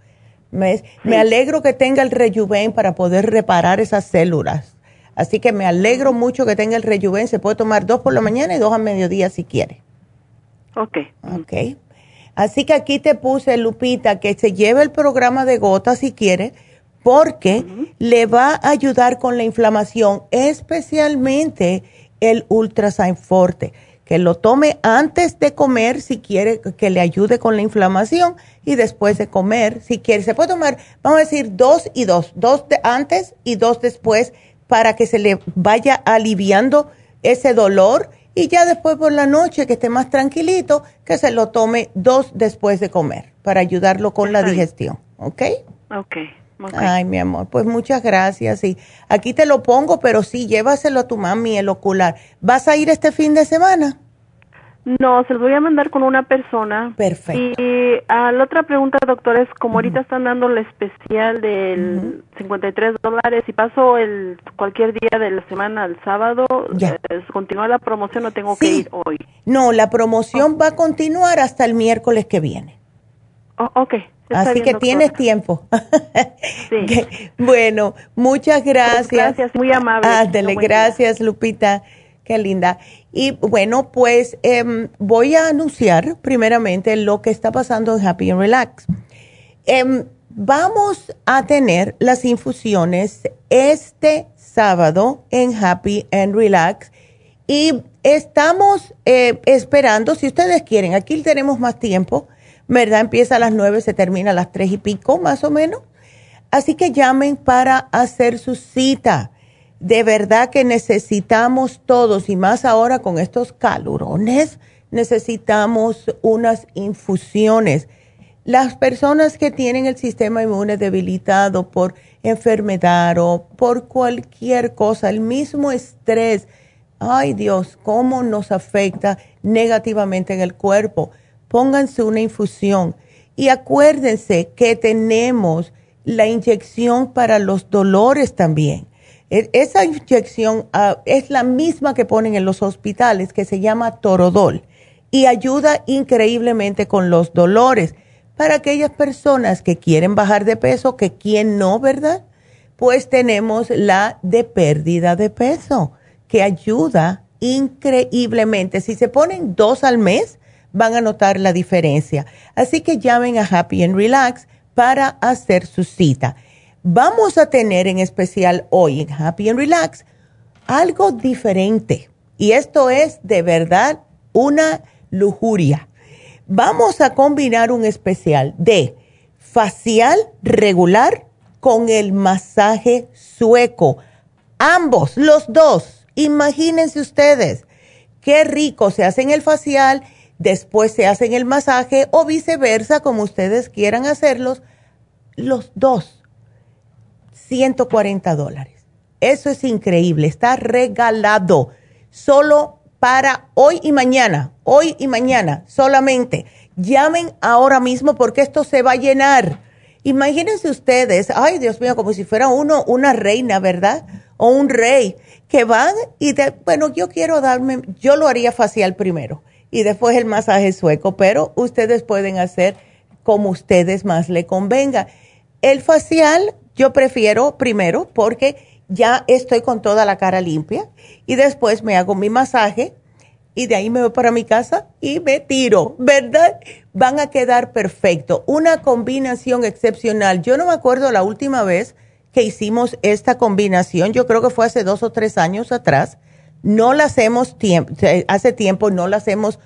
S2: Me, alegro que tenga el rejuven para poder reparar esas células. Así que me alegro mucho que tenga el rejuven. Se puede tomar dos por la mañana y dos a mediodía si quiere.
S3: Ok.
S2: Ok. Así que aquí te puse, Lupita, que se lleve el programa de gotas si quiere, porque le va a ayudar con la inflamación, especialmente el Ultrasign Forte que lo tome antes de comer si quiere que le ayude con la inflamación y después de comer si quiere. Se puede tomar, vamos a decir, dos y dos, dos de antes y dos después para que se le vaya aliviando ese dolor y ya después por la noche que esté más tranquilito, que se lo tome dos después de comer para ayudarlo con la digestión, ¿ok?
S3: Ok.
S2: Ay, mi amor, pues muchas gracias. Y aquí te lo pongo, pero sí, llévaselo a tu mami el ocular. ¿Vas a ir este fin de semana?
S3: No, se los voy a mandar con una persona.
S2: Perfecto.
S3: Y a la otra pregunta, doctor, es como ahorita están dando el especial del 53 dólares y paso el cualquier día de la semana al sábado, ya. Eh, ¿continúa la promoción o tengo que ir hoy?
S2: No, la promoción va a continuar hasta el miércoles que viene.
S3: Oh, ok.
S2: Así que tienes tiempo. sí. bueno, muchas gracias.
S3: Gracias, muy amable.
S2: Ándale, gracias, Lupita. Qué linda. Y bueno, pues em, voy a anunciar primeramente lo que está pasando en Happy and Relax. Em, vamos a tener las infusiones este sábado en Happy and Relax y estamos eh, esperando, si ustedes quieren, aquí tenemos más tiempo, ¿verdad? Empieza a las nueve, se termina a las tres y pico más o menos. Así que llamen para hacer su cita de verdad que necesitamos todos, y más ahora con estos calurones, necesitamos unas infusiones. Las personas que tienen el sistema inmune debilitado por enfermedad o por cualquier cosa, el mismo estrés, ay Dios, cómo nos afecta negativamente en el cuerpo. Pónganse una infusión Y acuérdense que tenemos la inyección para los dolores también. E, esa inyección ah, es la misma que ponen en los hospitales, que se llama Torodol, y ayuda increíblemente con los dolores para aquellas personas que quieren bajar de peso, que quien no, ¿verdad? Pues tenemos la de pérdida de peso, que ayuda increíblemente. Si se ponen dos al mes, van a notar la diferencia. Así que llamen a Happy and Relax para hacer su cita. Vamos a tener en especial hoy en Happy and Relax algo diferente. Y esto es de verdad una lujuria. Vamos a combinar un especial de facial regular con el masaje sueco. Ambos, los dos. Imagínense ustedes qué rico se hacen el facial después se hacen el masaje o viceversa, como ustedes quieran hacerlos, los dos, 140 dólares. Eso es increíble, está regalado solo para hoy y mañana, hoy y mañana solamente. Llamen ahora mismo porque esto se va a llenar. Imagínense ustedes, ay Dios mío, como si fuera uno una reina, ¿verdad? O un rey, que van y de, bueno, yo quiero darme, yo lo haría facial primero y después el masaje sueco, pero ustedes pueden hacer como ustedes más le convenga. El facial yo prefiero primero porque ya estoy con toda la cara limpia y después me hago mi masaje y de ahí me voy para mi casa y me tiro, ¿verdad? Van a quedar perfecto. Una combinación excepcional. Yo no me acuerdo la última vez que hicimos esta combinación, yo creo que fue hace dos o tres años atrás no la hacemos tiempo, hace tiempo, no la hacemos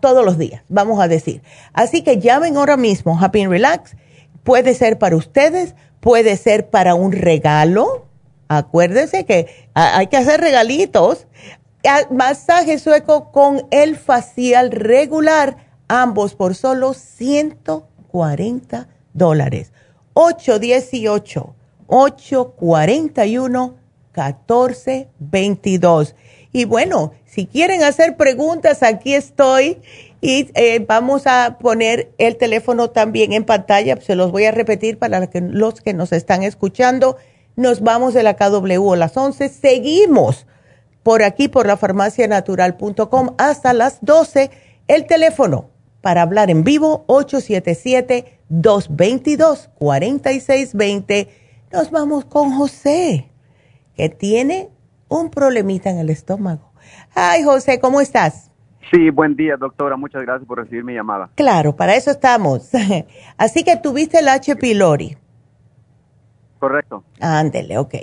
S2: todos los días, vamos a decir. Así que llamen ahora mismo, Happy and Relax. Puede ser para ustedes, puede ser para un regalo. Acuérdense que hay que hacer regalitos. Masaje sueco con el facial regular, ambos por solo 140 dólares. 818 841 1422. Y bueno, si quieren hacer preguntas, aquí estoy y eh, vamos a poner el teléfono también en pantalla. Se los voy a repetir para los que nos están escuchando. Nos vamos de la KW a las 11. Seguimos por aquí, por la farmacianatural.com hasta las 12. El teléfono para hablar en vivo, 877-222-4620. Nos vamos con José que tiene un problemita en el estómago. Ay, José, ¿cómo estás?
S5: Sí, buen día, doctora. Muchas gracias por recibir mi llamada.
S2: Claro, para eso estamos. Así que tuviste el H. pylori.
S5: Correcto.
S2: Ándele, ok.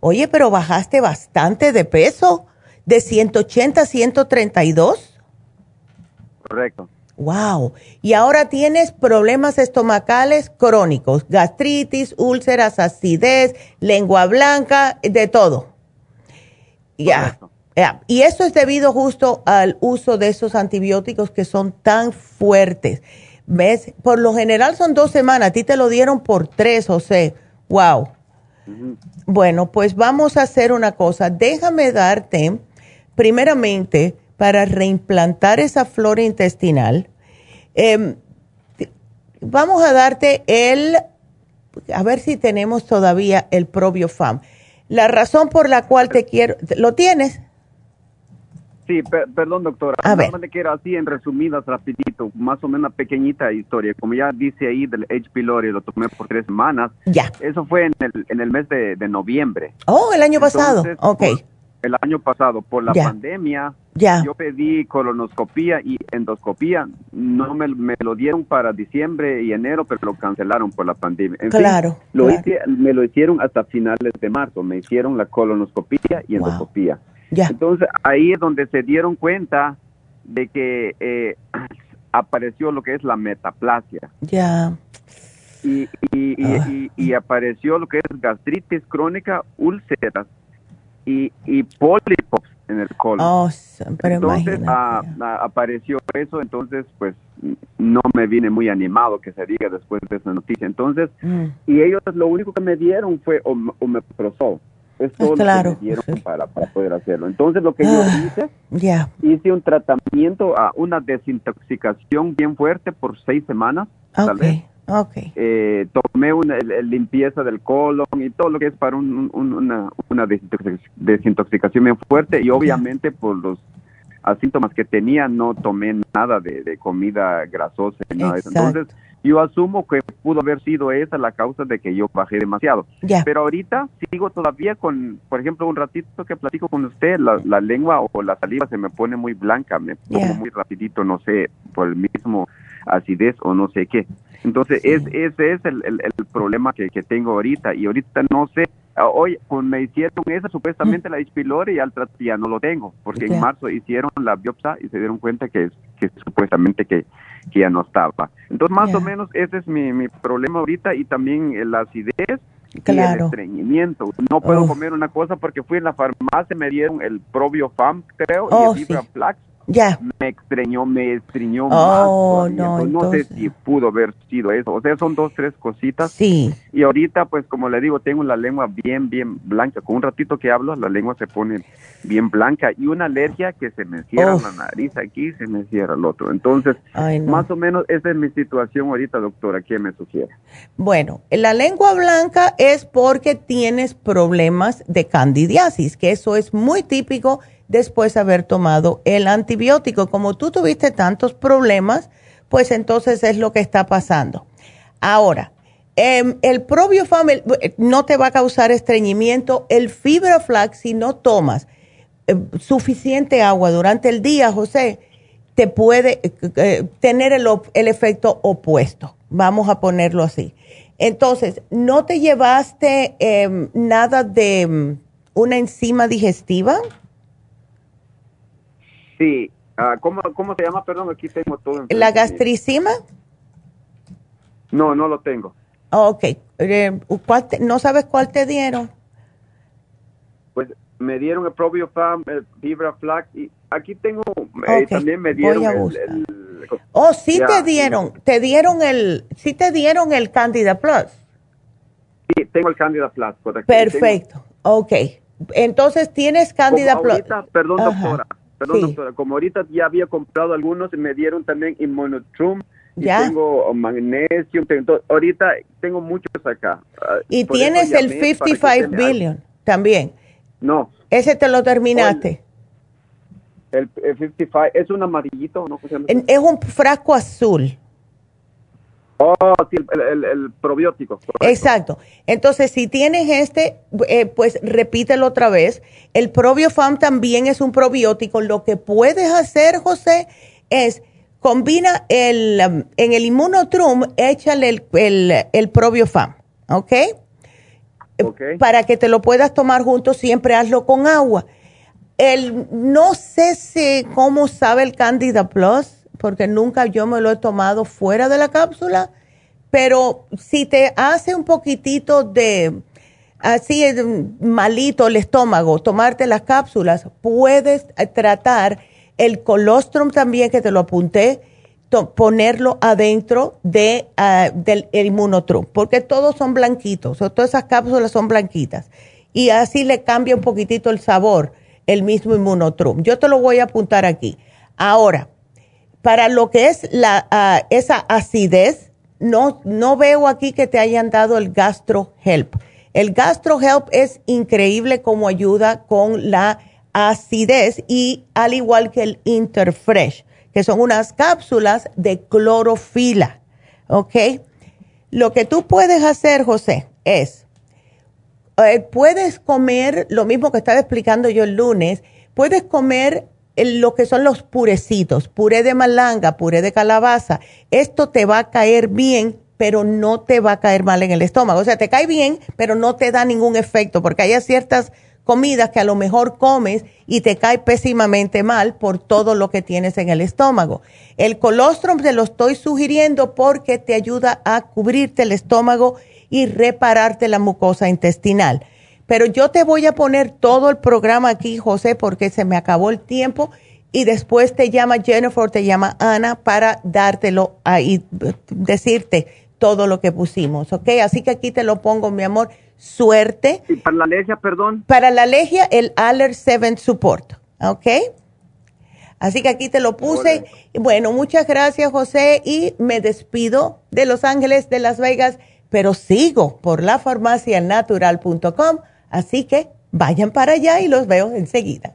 S2: Oye, pero bajaste bastante de peso, de 180 a 132.
S5: Correcto.
S2: Wow. Y ahora tienes problemas estomacales crónicos, gastritis, úlceras, acidez, lengua blanca, de todo. Ya. Y eso es debido justo al uso de esos antibióticos que son tan fuertes. ¿Ves? Por lo general son dos semanas. A ti te lo dieron por tres, o sea, wow. Bueno, pues vamos a hacer una cosa. Déjame darte, primeramente, para reimplantar esa flora intestinal, em, vamos a darte el, a ver si tenemos todavía el FAM. La razón por la cual te quiero, ¿lo tienes?
S5: Sí, perdón doctora, a ver. quiero así en resumidas, rapidito, más o menos pequeñita historia. Como ya dice ahí del H. pylori, lo tomé por tres semanas.
S2: Ya.
S5: Eso fue en el, en el mes de, noviembre.
S2: Oh, el año pasado, ok
S5: el año pasado por la pandemia. Yo pedí colonoscopía y endoscopía. No me, lo dieron para diciembre y enero, pero lo cancelaron por la pandemia.
S2: claro.
S5: lo me lo hicieron hasta finales de marzo. Me hicieron la colonoscopía y endoscopía. Entonces ahí es donde se dieron cuenta de que eh, apareció lo que es la metaplasia.
S2: Ya.
S5: Y, y, y, y, apareció lo que es gastritis crónica, úlceras y, y pólipos en el colon.
S2: Oh,
S5: entonces apareció eso, entonces pues no me vine muy animado que se diga después de esa noticia. Entonces, mm. y ellos lo único que me dieron fue omeprazol. Es todo lo que me dieron para, poder hacerlo. Entonces, lo que yo ah, hice, hice un tratamiento, a una desintoxicación bien fuerte por seis semanas.
S2: Okay. Okay.
S5: Eh, tomé una limpieza del colon y todo lo que es para una, una desintoxicación bien fuerte y obviamente por los síntomas que tenía no tomé nada de, comida grasosa nada de eso. Entonces yo asumo que pudo haber sido esa la causa de que yo bajé demasiado. Pero ahorita sigo todavía con, por ejemplo, un ratito que platico con usted, la, lengua o la saliva se me pone muy blanca, me pongo muy rapidito, no sé, por el mismo acidez o no sé qué. Entonces, es, ese es el, el, problema que, que, tengo ahorita y ahorita no sé. Hoy pues, me hicieron esa supuestamente la H. y al ya no lo tengo, porque en marzo hicieron la biopsia y se dieron cuenta que, que supuestamente que, que, ya no estaba. Entonces, más o menos ese es mi, mi problema ahorita y también la acidez y el estreñimiento. No puedo comer una cosa porque fui en la farmacia, me dieron el Fam, creo, y el oh, Fibra Flax
S2: ya.
S5: Me extrañó, me estreñó oh, No, no sé si pudo haber sido eso. O sea, son dos, tres cositas.
S2: Sí.
S5: Y ahorita, pues, como le digo, tengo la lengua bien, bien blanca. Con un ratito que hablo, la lengua se pone bien blanca. Y una alergia que se me cierra la nariz aquí, se me cierra el otro. Entonces, más o menos esa es mi situación ahorita, doctora. ¿Qué me sugiere?
S2: Bueno, la lengua blanca es porque tienes problemas de candidiasis, que eso es muy típico después de haber tomado el antibiótico. Como tú tuviste tantos problemas, pues entonces es lo que está pasando. Ahora, em, el probiofam no te va a causar estreñimiento. El fibra flax, si no tomas em, suficiente agua durante el día, José, te puede eh, eh, tener el, efecto opuesto. Vamos a ponerlo así. Entonces, ¿no te llevaste em, nada de una enzima digestiva?
S5: Sí. Ah, ¿cómo, ¿Cómo se llama? Perdón, aquí tengo todo.
S2: ¿La gastricima?
S5: No, no lo tengo.
S2: Ok. Eh, ¿No sabes cuál te dieron?
S5: Pues me dieron el Probiofam, el Vibra Flax y aquí tengo, eh, también me dieron el,
S2: Oh, sí te dieron, te dieron el, sí te dieron el Candida Plus.
S5: Sí, tengo el Candida Plus,
S2: Perfecto, ok. Entonces tienes Candida Plus.
S5: Perdón, doctora, Perdón, doctora, como ahorita ya había comprado algunos, me dieron también Immunotrum. Y tengo magnesio, ahorita tengo muchos acá.
S2: Ah, y tienes el 55 billion también.
S5: No.
S2: Ese te lo terminaste.
S5: El, 55, ¿es un amarillito? ¿no?
S2: Es un frasco azul.
S5: Oh, sí, el, probiótico.
S2: Exacto. Entonces, si tienes este, eh, pues repítelo otra vez. El probiofam también es un probiótico. Lo que puedes hacer, José, es combina el, um, en el inmunotrum, échale el, el, el probiofam, ¿ok? Para que te lo puedas tomar juntos, siempre hazlo con agua. El, no sé si, cómo sabe el Candida Plus porque nunca yo me lo he tomado fuera de la cápsula, pero si te hace un poquitito de así malito el estómago, tomarte las cápsulas, puedes eh, tratar el colostrum también que te lo apunté, ponerlo adentro de, ah, del inmunotrum, porque todos son blanquitos, o todas esas cápsulas son blanquitas, y así le cambia un poquitito el sabor el mismo inmunotrum. Yo te lo voy a apuntar aquí. Ahora, para lo que es la, ah, esa acidez, no, no veo aquí que te hayan dado el Gastro Help. El Gastro Help es increíble como ayuda con la acidez y al igual que el Interfresh, que son unas cápsulas de clorofila. ¿Ok? Lo que tú puedes hacer, José, es, eh, puedes comer lo mismo que estaba explicando yo el lunes, puedes comer lo que son los purecitos, puré de malanga, puré de calabaza, esto te va a caer bien, pero no te va a caer mal en el estómago. O sea, te cae bien, pero no te da ningún efecto, porque hay ciertas comidas que a lo mejor comes y te cae pésimamente mal por todo lo que tienes en el estómago. El colostrum te lo estoy sugiriendo porque te ayuda a cubrirte el estómago y repararte la mucosa intestinal. Pero yo te voy a poner todo el programa aquí, José, porque se me acabó el tiempo y después te llama Jennifer, te llama Ana para dártelo ahí, decirte todo lo que pusimos, ¿ok? Así que aquí te lo pongo, mi amor. Suerte.
S5: ¿Y para la alergia, perdón?
S2: Para la alergia, el Aller 7 Support, ¿ok? Así que aquí te lo puse. Bueno, muchas gracias, José, y me despido de Los Ángeles, de Las Vegas, pero sigo por la farmacianatural.com, así que vayan para allá y los veo enseguida.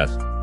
S6: días.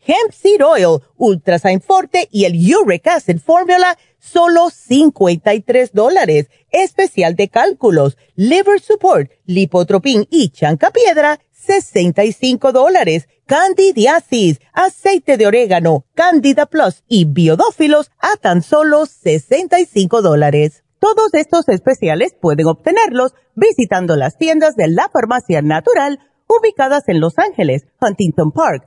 S2: Hemp Seed Oil, Ultrasign Forte y el Uric Acid Formula, solo 53 dólares. Especial de cálculos, Liver Support, Lipotropin y Chanca Piedra, 65 dólares. Candidiasis, aceite de orégano, Candida Plus y biodófilos a tan solo 65 dólares. Todos estos especiales pueden obtenerlos visitando las tiendas de la farmacia natural ubicadas en Los Ángeles, Huntington Park,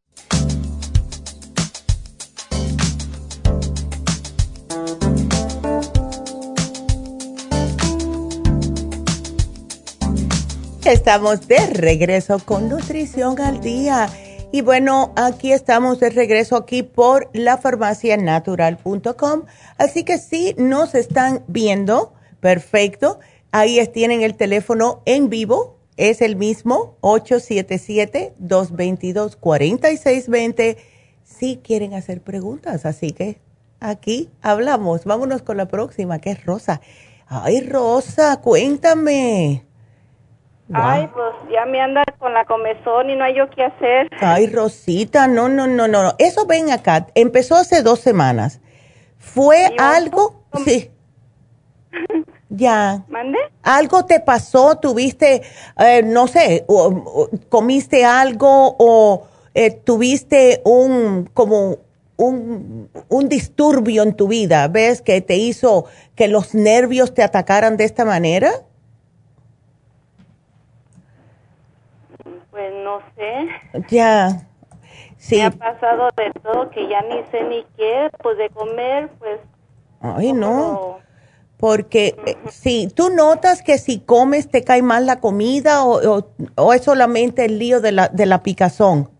S2: Estamos de regreso con Nutrición al Día. Y bueno, aquí estamos de regreso aquí por lafarmacianatural.com. Así que si nos están viendo, perfecto. Ahí tienen el teléfono en vivo es el mismo 877-222-4620 si quieren hacer preguntas. Así que aquí hablamos. Vámonos con la próxima, que es Rosa. Ay, Rosa, cuéntame.
S7: Ay, pues ya me anda con la comezón y no hay yo qué hacer.
S2: Ay, Rosita, no, no, no, no. Eso ven acá. Empezó hace dos semanas. ¿Fue algo? Sí. Ya.
S7: ¿Mande?
S2: ¿Algo te pasó? ¿Tuviste, eh, no sé, comiste algo o eh, tuviste un, como un, un disturbio en tu vida? ¿Ves que te hizo que los nervios te atacaran de esta manera?
S7: No sé.
S2: Ya. Sí.
S7: Me ha pasado de todo que ya ni sé ni qué, pues de comer, pues.
S2: Ay, no. Porque eh, si tú notas que si comes te cae mal la comida o, o, es solamente el lío de la, de la picazón.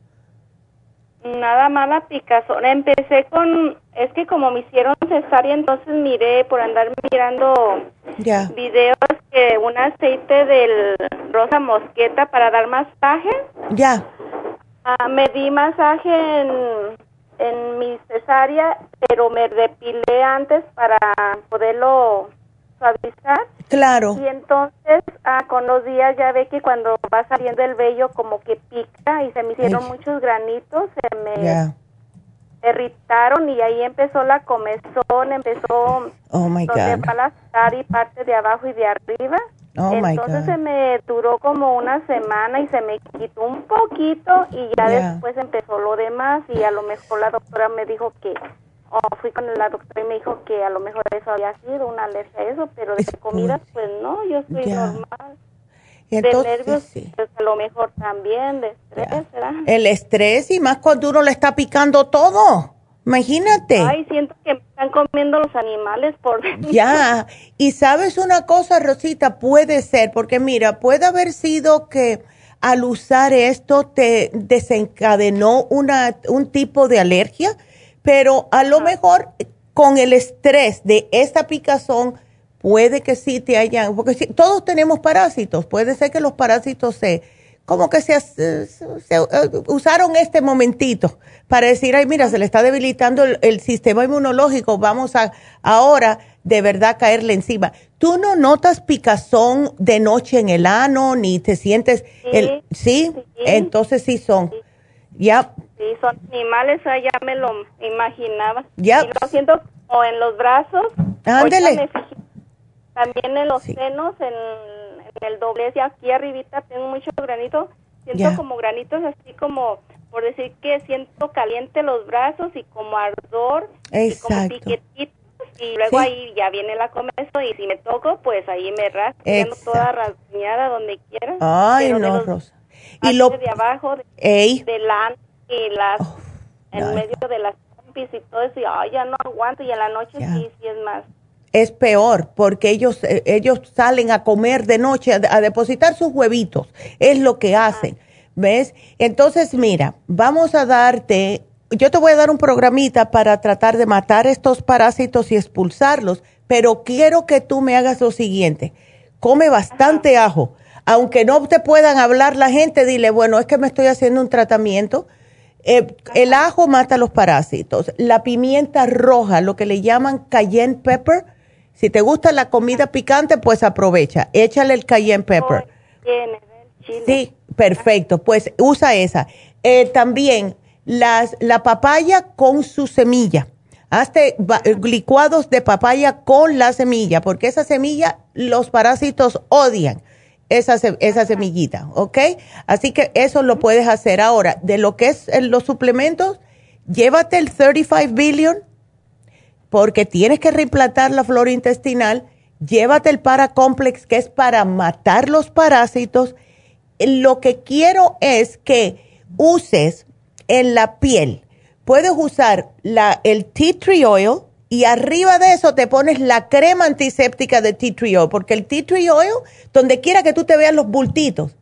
S7: Nada más la picazón. Empecé con, es que como me hicieron cesárea, entonces miré por andar mirando videos que un aceite del rosa mosqueta para dar masaje.
S2: Ya.
S7: Ah, me di masaje en, en mi cesárea, pero me depilé antes para poderlo suavizar.
S2: Claro.
S7: Y entonces, ah, con los días ya ve que cuando va saliendo el vello como que pica y se me hicieron muchos granitos, se me irritaron y ahí empezó la comezón, empezó
S2: oh my donde
S7: God. va la y parte de abajo y de arriba.
S2: Oh
S7: Entonces se me duró como una semana y se me quitó un poquito y ya después empezó lo demás y a lo mejor la doctora me dijo que o fui con la doctora y me dijo que a lo mejor eso había sido una alergia a eso, pero de comida pues no, yo estoy normal. de nervios, pues a lo mejor también, de estrés, ¿verdad?
S2: El estrés y más cuando uno le está picando todo. Imagínate.
S7: Ay, siento que me están comiendo los animales por
S2: Ya, y sabes una cosa, Rosita, puede ser, porque mira, puede haber sido que al usar esto te desencadenó una, un tipo de alergia, pero a lo mejor con el estrés de esta picazón puede que sí te hayan, porque si, todos tenemos parásitos, puede ser que los parásitos se como que se, eh, usaron este momentito para decir, ay, mira, se le está debilitando el, sistema inmunológico, vamos a ahora de verdad caerle encima. ¿Tú no notas picazón de noche en el ano, ni te sientes, sí, el, ¿sí? Entonces sí son. Ya.
S7: Sí, son animales, ya me lo imaginaba.
S2: Ya.
S7: Lo siento o en los brazos.
S2: Ándele.
S7: También en los senos, en el doblez y aquí arribita tengo mucho granito. Siento como granitos así como, por decir que siento caliente los brazos y como ardor y como piquetitos. Y luego ahí ya viene la comezón y si me toco, pues ahí me rasco, toda rasguñada donde quiera.
S2: Ay, no, Rosa. Y lo
S7: de abajo, de, la y las, en medio de las pompis y todo eso, y ya no aguanto. Y en la noche sí, sí es más
S2: es peor porque ellos, eh, ellos salen a comer de noche, a, depositar sus huevitos, es lo que hacen, ¿ves? Entonces, mira, vamos a darte, yo te voy a dar un programita para tratar de matar estos parásitos y expulsarlos, pero quiero que tú me hagas lo siguiente, come bastante ajo, aunque no te puedan hablar la gente, dile, bueno, es que me estoy haciendo un tratamiento. Eh, el ajo mata los parásitos. La pimienta roja, lo que le llaman cayenne pepper, si te gusta la comida picante, pues aprovecha. Échale el cayenne pepper. Sí, perfecto. Pues usa esa. Eh, también las, la papaya con su semilla. Hazte licuados de papaya con la semilla, porque esa semilla los parásitos odian esa, esa semillita, ¿ok? Así que eso lo puedes hacer ahora. De lo que es los suplementos, llévate el 35 billion porque tienes que reimplantar la flora intestinal, llévate el paracomplex que es para matar los parásitos. Lo que quiero es que uses en la piel, puedes usar la, el tea tree oil y arriba de eso te pones la crema antiséptica de tea tree oil, porque el tea tree oil, donde quiera que tú te veas los bultitos,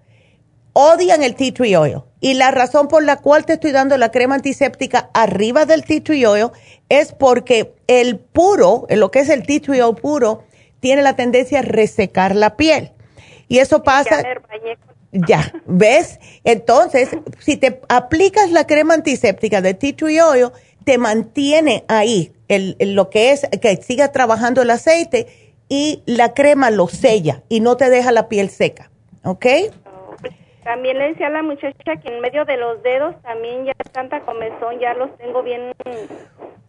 S2: odian el tea tree oil. Y la razón por la cual te estoy dando la crema antiséptica arriba del tea tree oil es porque el puro, lo que es el tea tree oil puro, tiene la tendencia a resecar la piel. Y eso pasa... Ya, ¿ves? Entonces, si te aplicas la crema antiséptica de tea tree oil, te mantiene ahí el, lo que es que siga trabajando el aceite y la crema lo sella y no te deja la piel seca. ¿Ok?
S7: También le decía a la muchacha que en medio de los dedos también ya tanta comezón, ya los tengo bien,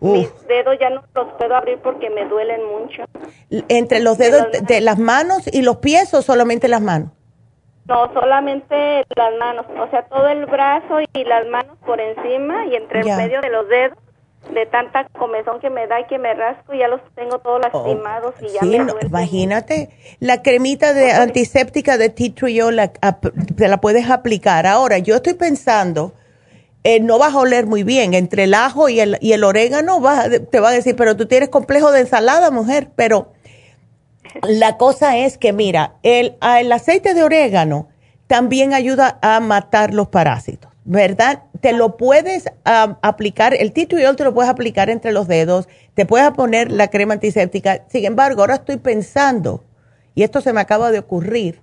S7: mis dedos ya no los puedo abrir porque me duelen mucho.
S2: ¿Entre los dedos de, las manos y los pies o solamente las manos?
S7: No, solamente las manos, o sea, todo el brazo y las manos por encima y entre el medio de los dedos de tanta comezón que me da y que me rasco, ya los tengo todos oh, lastimados y ya
S2: me Imagínate, la cremita de antiséptica de tea tree la, te la puedes aplicar. Ahora, yo estoy pensando, eh, no vas a oler muy bien, entre el ajo y el, y el orégano te va a decir, pero tú tienes complejo de ensalada, mujer, pero la cosa es que, mira, el, el aceite de orégano también ayuda a matar los parásitos, ¿verdad? Te lo puedes aplicar, el triol te lo puedes aplicar entre los dedos, te puedes poner la crema antiséptica. Sin embargo, ahora estoy pensando, y esto se me acaba de ocurrir,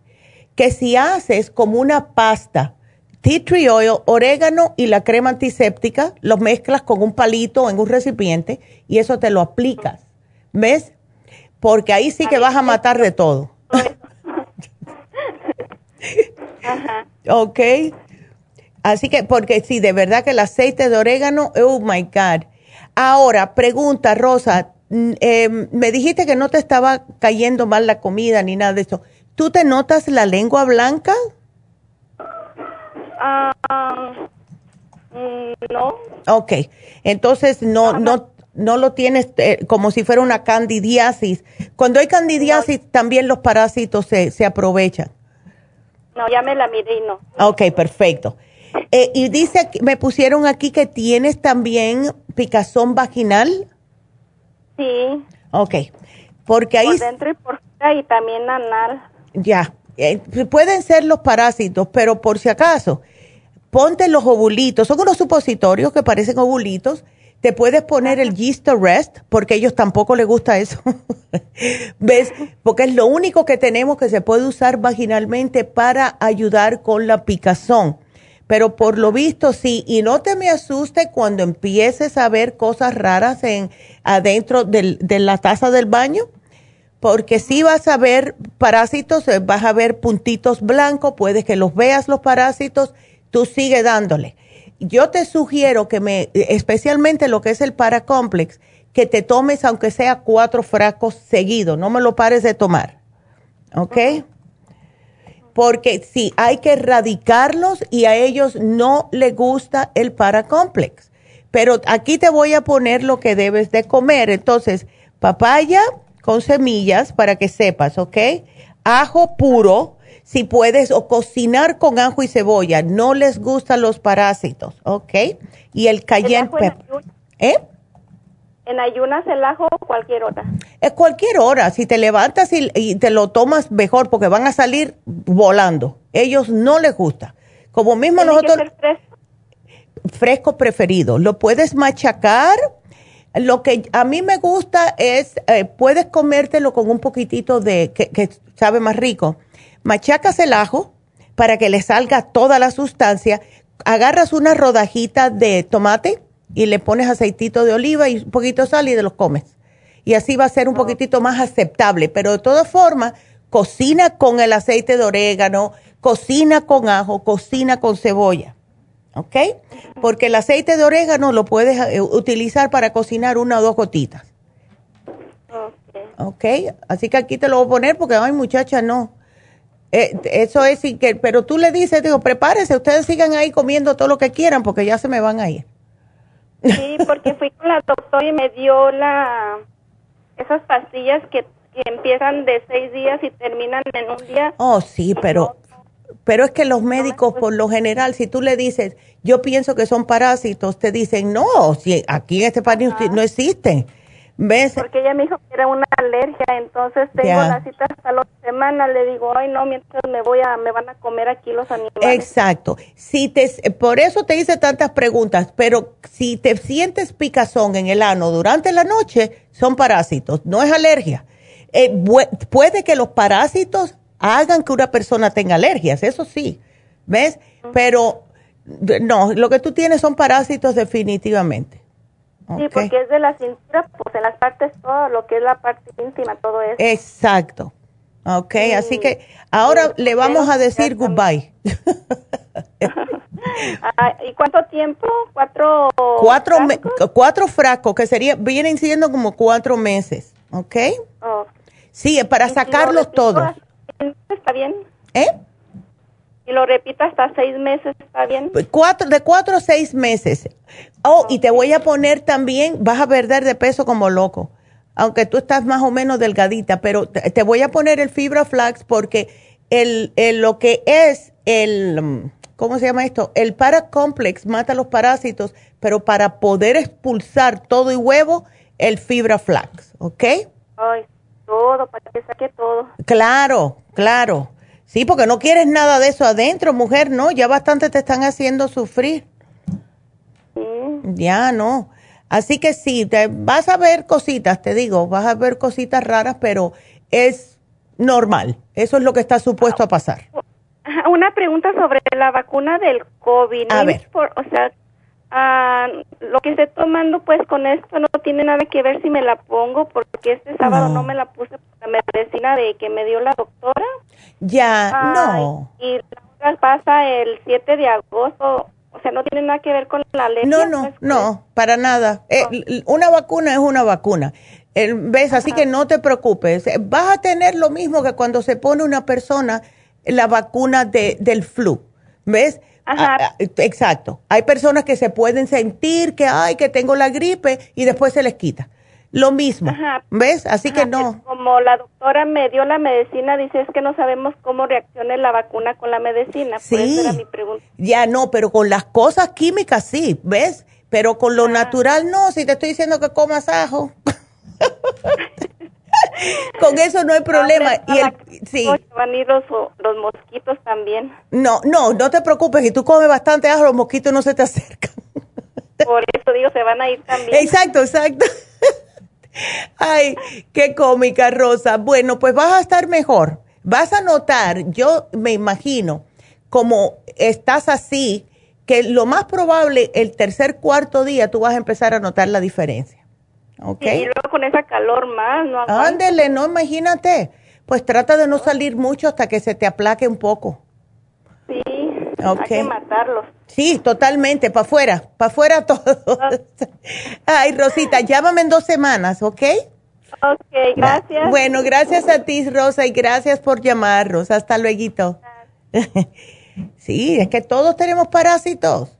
S2: que si haces como una pasta, tea tree oil, orégano y la crema antiséptica, los mezclas con un palito en un recipiente y eso te lo aplicas. ¿Ves? Porque ahí sí que vas a matar de todo. Ok. Así que, porque sí, de verdad que el aceite de orégano, oh my God. Ahora, pregunta, Rosa, mm, em, me dijiste que no te estaba cayendo mal la comida ni nada de eso. ¿Tú te notas la lengua blanca?
S7: Ah, mm, no.
S2: Ok, entonces no, no, no lo tienes eh, como si fuera una candidiasis. Cuando hay candidiasis, también los parásitos se, se aprovechan.
S7: No, ya me la miré y no.
S2: Ok, perfecto. Eh, y dice, me pusieron aquí que tienes también picazón vaginal.
S7: Sí.
S2: Ok, porque ahí...
S7: Por dentro y por fuera y también anal.
S2: Ya, eh, pueden ser los parásitos, pero por si acaso, ponte los ovulitos, son unos supositorios que parecen ovulitos, te puedes poner el yeast rest, porque a ellos tampoco les gusta eso. ¿Ves? Porque es lo único que tenemos que se puede usar vaginalmente para ayudar con la picazón. Pero por lo visto sí, y no te me asuste cuando empieces a ver cosas raras en adentro del, de la taza del baño, porque si vas a ver parásitos, eh, vas a ver puntitos blancos, puedes que los veas los parásitos, tú sigue dándole yo te sugiero que me, especialmente lo que es el paracomplex, que te tomes aunque sea cuatro frascos seguidos, no me lo pares de tomar. ¿Ok? Porque sí, hay que erradicarlos y a ellos no les gusta el paracomplex. Pero aquí te voy a poner lo que debes de comer. Entonces, papaya con semillas para que sepas, ¿ok? Ajo puro, si puedes, o cocinar con ajo y cebolla. No les gustan los parásitos, ¿ok? Y el cayenne pepper. ¿Eh?
S7: ¿En ayunas el ajo o cualquier hora?
S2: Es cualquier hora. Si te levantas y, te lo tomas mejor porque van a salir volando. Ellos no les gusta. Como mismo nosotros... fresco? fresco preferido. Lo puedes machacar. Lo que a mí me gusta es, eh, puedes comértelo con un poquitito de, que, que sabe más rico machacas el ajo para que le salga toda la sustancia, agarras una rodajita de tomate y le pones aceitito de oliva y un poquito de sal y te los comes. Y así va a ser un ah. poquitito más aceptable, pero de todas formas, cocina con el aceite de orégano, cocina con ajo, cocina con cebolla. ¿Ok? Porque el aceite de orégano lo puedes eh, utilizar para cocinar una o dos gotitas. Ok. Así que aquí te lo voy a poner porque, ay, muchacha, no. Eh, eso es, que, pero tú le dices, digo, prepárese, ustedes sigan ahí comiendo todo lo que quieran porque ya se me van a ir.
S7: Sí, porque fui con la doctora y me dio la esas pastillas que, empiezan de seis días y terminan en un día.
S2: Oh, sí, pero, pero es que los médicos, por lo general, si tú le dices, yo pienso que son parásitos, te dicen, no, si aquí en este país no existen. ¿Ves?
S7: Porque ella me dijo que era una alergia, entonces tengo la cita hasta la semana, le digo, ay no, mientras me voy a, me van a comer aquí los animales.
S2: Exacto. Si te, por eso te hice tantas preguntas, pero si te sientes picazón en el ano durante la noche, son parásitos, no es alergia. Eh, puede que los parásitos hagan que una persona tenga alergias, eso sí, ¿ves? Pero no, lo que tú tienes son parásitos definitivamente.
S7: Sí, porque es de la cintura, pues en las partes, todo lo que es la parte íntima, todo eso.
S2: Exacto. Ok, así que ahora le vamos a decir goodbye.
S7: Ah, ¿Y cuánto tiempo? ¿Cuatro
S2: cuatro frascos? cuatro frascos, que sería, vienen siendo como cuatro meses, ¿ok? Oh. Sí, para sacarlos todos.
S7: ¿Está bien?
S2: ¿Eh?
S7: Y lo repito hasta seis meses, ¿está bien?
S2: Cuatro, de cuatro a seis meses. Oh, y te voy a poner también, vas a perder de peso como loco, aunque tú estás más o menos delgadita, pero te, voy a poner el fibra flax porque el, lo que es el, ¿cómo se llama esto? El paracomplex mata los parásitos, pero para poder expulsar todo y huevo, el fibra flax, ¿ok?
S7: Ay, todo, para que saque todo.
S2: Claro, claro. Sí, porque no quieres nada de eso adentro, mujer, ¿no? Ya bastante te están haciendo sufrir. Ya, no. Así que sí, te, vas a ver cositas, te digo, vas a ver cositas raras, pero es normal. Eso es lo que está supuesto a pasar.
S7: Una pregunta sobre la vacuna del COVID.
S2: A ver.
S7: o sea, Ah, lo que estoy tomando pues con esto no tiene nada que ver si me la pongo porque este sábado no, me la puse por la medicina de que me dio la doctora.
S2: Ya, no.
S7: Y la pasa el 7 de agosto, o sea, no tiene nada que ver con la alergia.
S2: No, no, pues, no, para nada. Eh, una vacuna es una vacuna. ¿Ves? Así que no te preocupes. Vas a tener lo mismo que cuando se pone una persona la vacuna de, del flu. ¿Ves?
S7: Ajá.
S2: Ah, ah, exacto. Hay personas que se pueden sentir que, ay, que tengo la gripe y después se les quita. Lo mismo, ¿ves? Así que no.
S7: Como la doctora me dio la medicina, dice es que no sabemos cómo reaccione la vacuna con la medicina. Sí. era mi pregunta.
S2: Ya no, pero con las cosas químicas sí, ¿ves? Pero con lo natural no, si te estoy diciendo que comas ajo. Con eso no hay problema. y el, sí.
S7: Van a ir los, mosquitos también.
S2: No, no, no te preocupes. Si tú comes bastante ajo, los mosquitos no se te acercan.
S7: Por eso digo, se van a ir también.
S2: Exacto, exacto. Ay, qué cómica, Rosa. Bueno, pues vas a estar mejor. Vas a notar, yo me imagino, como estás así, que lo más probable el tercer, cuarto día tú vas a empezar a notar la diferencia.
S7: Okay. y luego con esa calor más, ¿no?
S2: Ándele, no, imagínate. Pues trata de no salir mucho hasta que se te aplaque un poco.
S7: Sí, hay que matarlos.
S2: Sí, totalmente, para afuera, para afuera todo. Ay, Rosita, llámame en dos semanas, ¿ok?
S7: Ok, gracias.
S2: Bueno, gracias a ti, Rosa, y gracias por llamarnos. Hasta luego. sí, es que todos tenemos parásitos.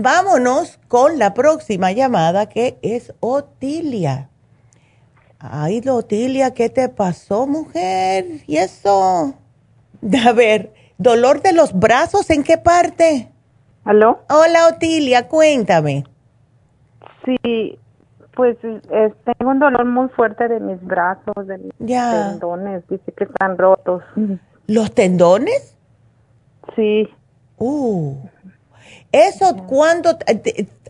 S2: Vámonos con la próxima llamada que es Otilia. Ay, Otilia, ¿qué te pasó, mujer? ¿Y eso? A ver, ¿dolor de los brazos en qué parte?
S8: ¿Aló?
S2: Hola, Otilia, cuéntame.
S8: Sí, pues tengo un dolor muy fuerte de mis brazos, de mis tendones, dice que están rotos.
S2: ¿Los tendones?
S8: Sí.
S2: Uh. Eso cuando,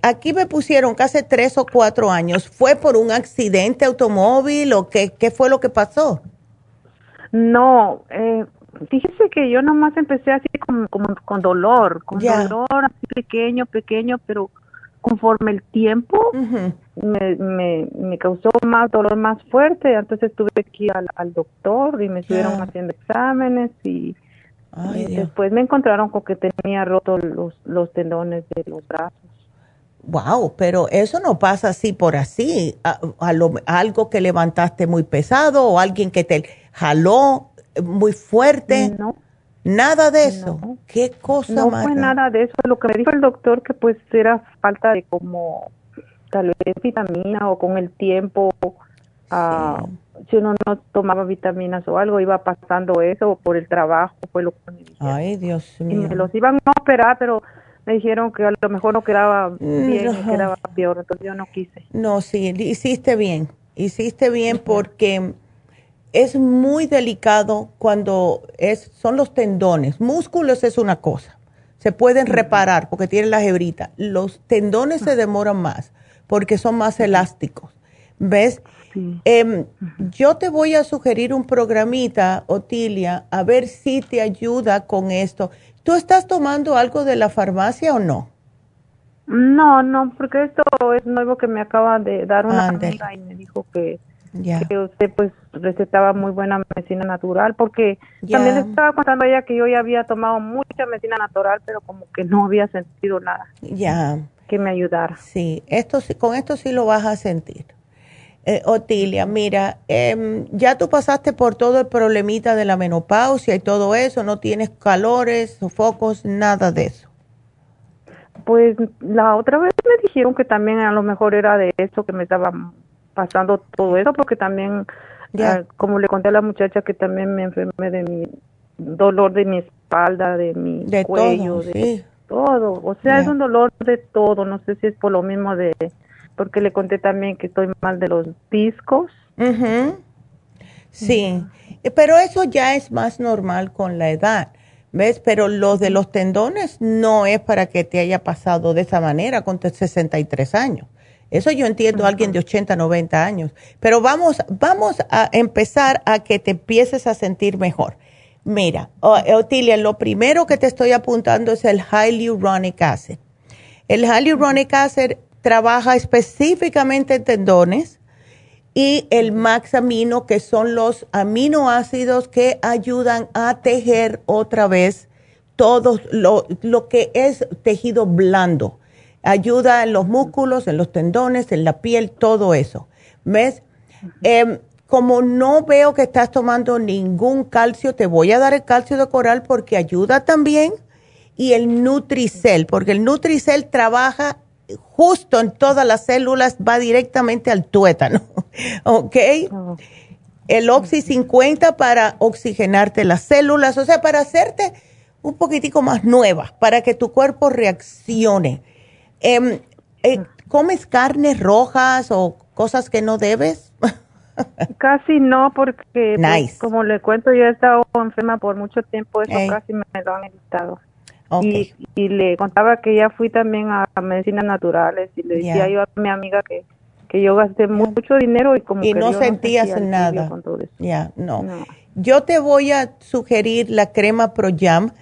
S2: aquí me pusieron casi tres o cuatro años, ¿fue por un accidente automóvil o qué, qué fue lo que pasó?
S8: No, eh, fíjese que yo nomás empecé así como, con dolor, con dolor así pequeño, pequeño, pero conforme el tiempo me, me, me, causó más dolor más fuerte, entonces tuve que ir al, doctor y me estuvieron haciendo exámenes y después me encontraron con que tenía roto los, los tendones de los brazos.
S2: Wow, pero eso no pasa así por así. A, algo que levantaste muy pesado o alguien que te jaló muy fuerte.
S8: No.
S2: Nada de eso. Qué cosa
S8: No fue nada de eso. Lo que me dijo el doctor que pues era falta de como tal vez vitamina o con el tiempo. Ah, si uno no tomaba vitaminas o algo, iba pasando eso por el trabajo, fue lo que me dijeron.
S2: Ay, Dios mío.
S8: Y me los iban a operar, pero me dijeron que a lo mejor no quedaba bien, quedaba peor, entonces yo no quise.
S2: No, sí, hiciste bien, hiciste bien porque es muy delicado cuando es, son los tendones. Músculos es una cosa, se pueden reparar porque tienen la hebrita. Los tendones se demoran más porque son más elásticos. ¿Ves? Em, yo te voy a sugerir un programita, Otilia, a ver si te ayuda con esto. ¿Tú estás tomando algo de la farmacia o no?
S8: No, no, porque esto es nuevo que me acaba de dar una amiga y me dijo que, usted pues recetaba muy buena medicina natural, porque también le estaba contando a ella que yo ya había tomado mucha medicina natural, pero como que no había sentido nada.
S2: Ya.
S8: Que me ayudara.
S2: Sí, esto, con esto sí lo vas a sentir. Eh, Otilia, mira, em, ya tú pasaste por todo el problemita de la menopausia y todo eso, no tienes calores, sofocos, nada de eso.
S8: Pues la otra vez me dijeron que también a lo mejor era de eso que me estaba pasando todo eso, porque también, ah, como le conté a la muchacha, que también me enfermé de mi dolor de mi espalda, de mi cuello, de todo. O sea, es un dolor de todo. No sé si es por lo mismo de, porque le conté también que estoy mal de los discos.
S2: Sí, pero eso ya es más normal con la edad. ¿Ves? Pero los de los tendones no es para que te haya pasado de esa manera con 63 años. Eso yo entiendo a alguien de 80, 90 años. Pero vamos, vamos a empezar a que te empieces a sentir mejor. Mira, Otilia, lo primero que te estoy apuntando es el hyaluronic acid. El hyaluronic acid trabaja específicamente en tendones y el maxamino, que son los aminoácidos que ayudan a tejer otra vez todo lo, que es tejido blando. Ayuda en los músculos, en los tendones, en la piel, todo eso. ¿Ves? Em, como no veo que estás tomando ningún calcio, te voy a dar el calcio de coral porque ayuda también y el Nutricel, porque el Nutricel trabaja justo en todas las células, va directamente al tuétano, ¿ok? Oh. El Oxy 50 para oxigenarte las células, o sea, para hacerte un poquitico más nueva, para que tu cuerpo reaccione. Em, eh, ¿Comes carnes rojas o cosas que no debes?
S8: Casi no, porque pues, como le cuento, yo he estado enferma por mucho tiempo, eso casi me lo han evitado. Y, le contaba que ya fui también a, medicinas naturales y le decía yo a mi amiga que, que yo gasté mucho dinero y como
S2: y no sentías nada. Ya, no. Yo te voy a sugerir la crema ProYam.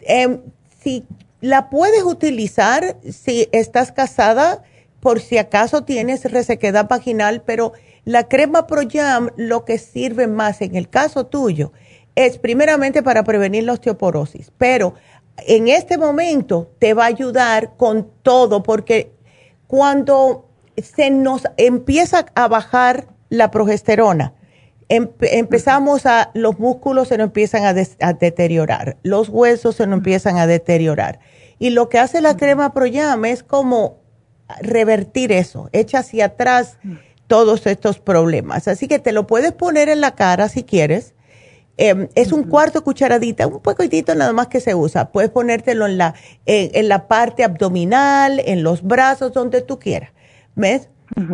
S2: Eh, si la puedes utilizar si estás casada, por si acaso tienes resequedad vaginal, pero la crema ProYam lo que sirve más en el caso tuyo es primeramente para prevenir la osteoporosis, pero en este momento te va a ayudar con todo porque cuando se nos empieza a bajar la progesterona, empezamos a, los músculos se nos empiezan a, a, deteriorar, los huesos se nos empiezan a deteriorar. Y lo que hace la crema ProYam es como revertir eso, echa hacia atrás todos estos problemas. Así que te lo puedes poner en la cara si quieres. Em, es un cuarto cucharadita, un poquitito nada más que se usa. Puedes ponértelo en la, en, la parte abdominal, en los brazos, donde tú quieras. ¿Ves?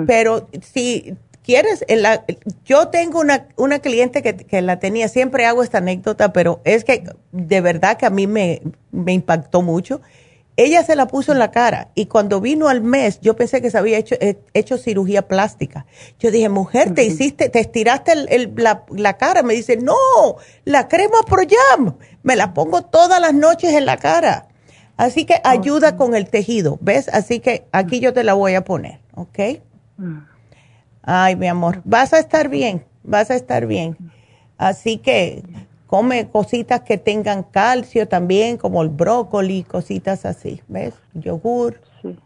S2: Pero si quieres, en la, yo tengo una, una cliente que, que, la tenía, siempre hago esta anécdota, pero es que de verdad que a mí me, me impactó mucho ella se la puso en la cara y cuando vino al mes yo pensé que se había hecho, eh, hecho cirugía plástica. Yo dije, mujer, te hiciste, te estiraste el, la, cara. Me dice, no, la crema Proyam, me la pongo todas las noches en la cara. Así que ayuda con el tejido, ¿ves? Así que aquí yo te la voy a poner, ¿ok? Mm. Ay, mi amor, vas a estar bien, vas a estar bien. Así que come cositas que tengan calcio también, como el brócoli, cositas así, ¿ves? Yogur. Sí.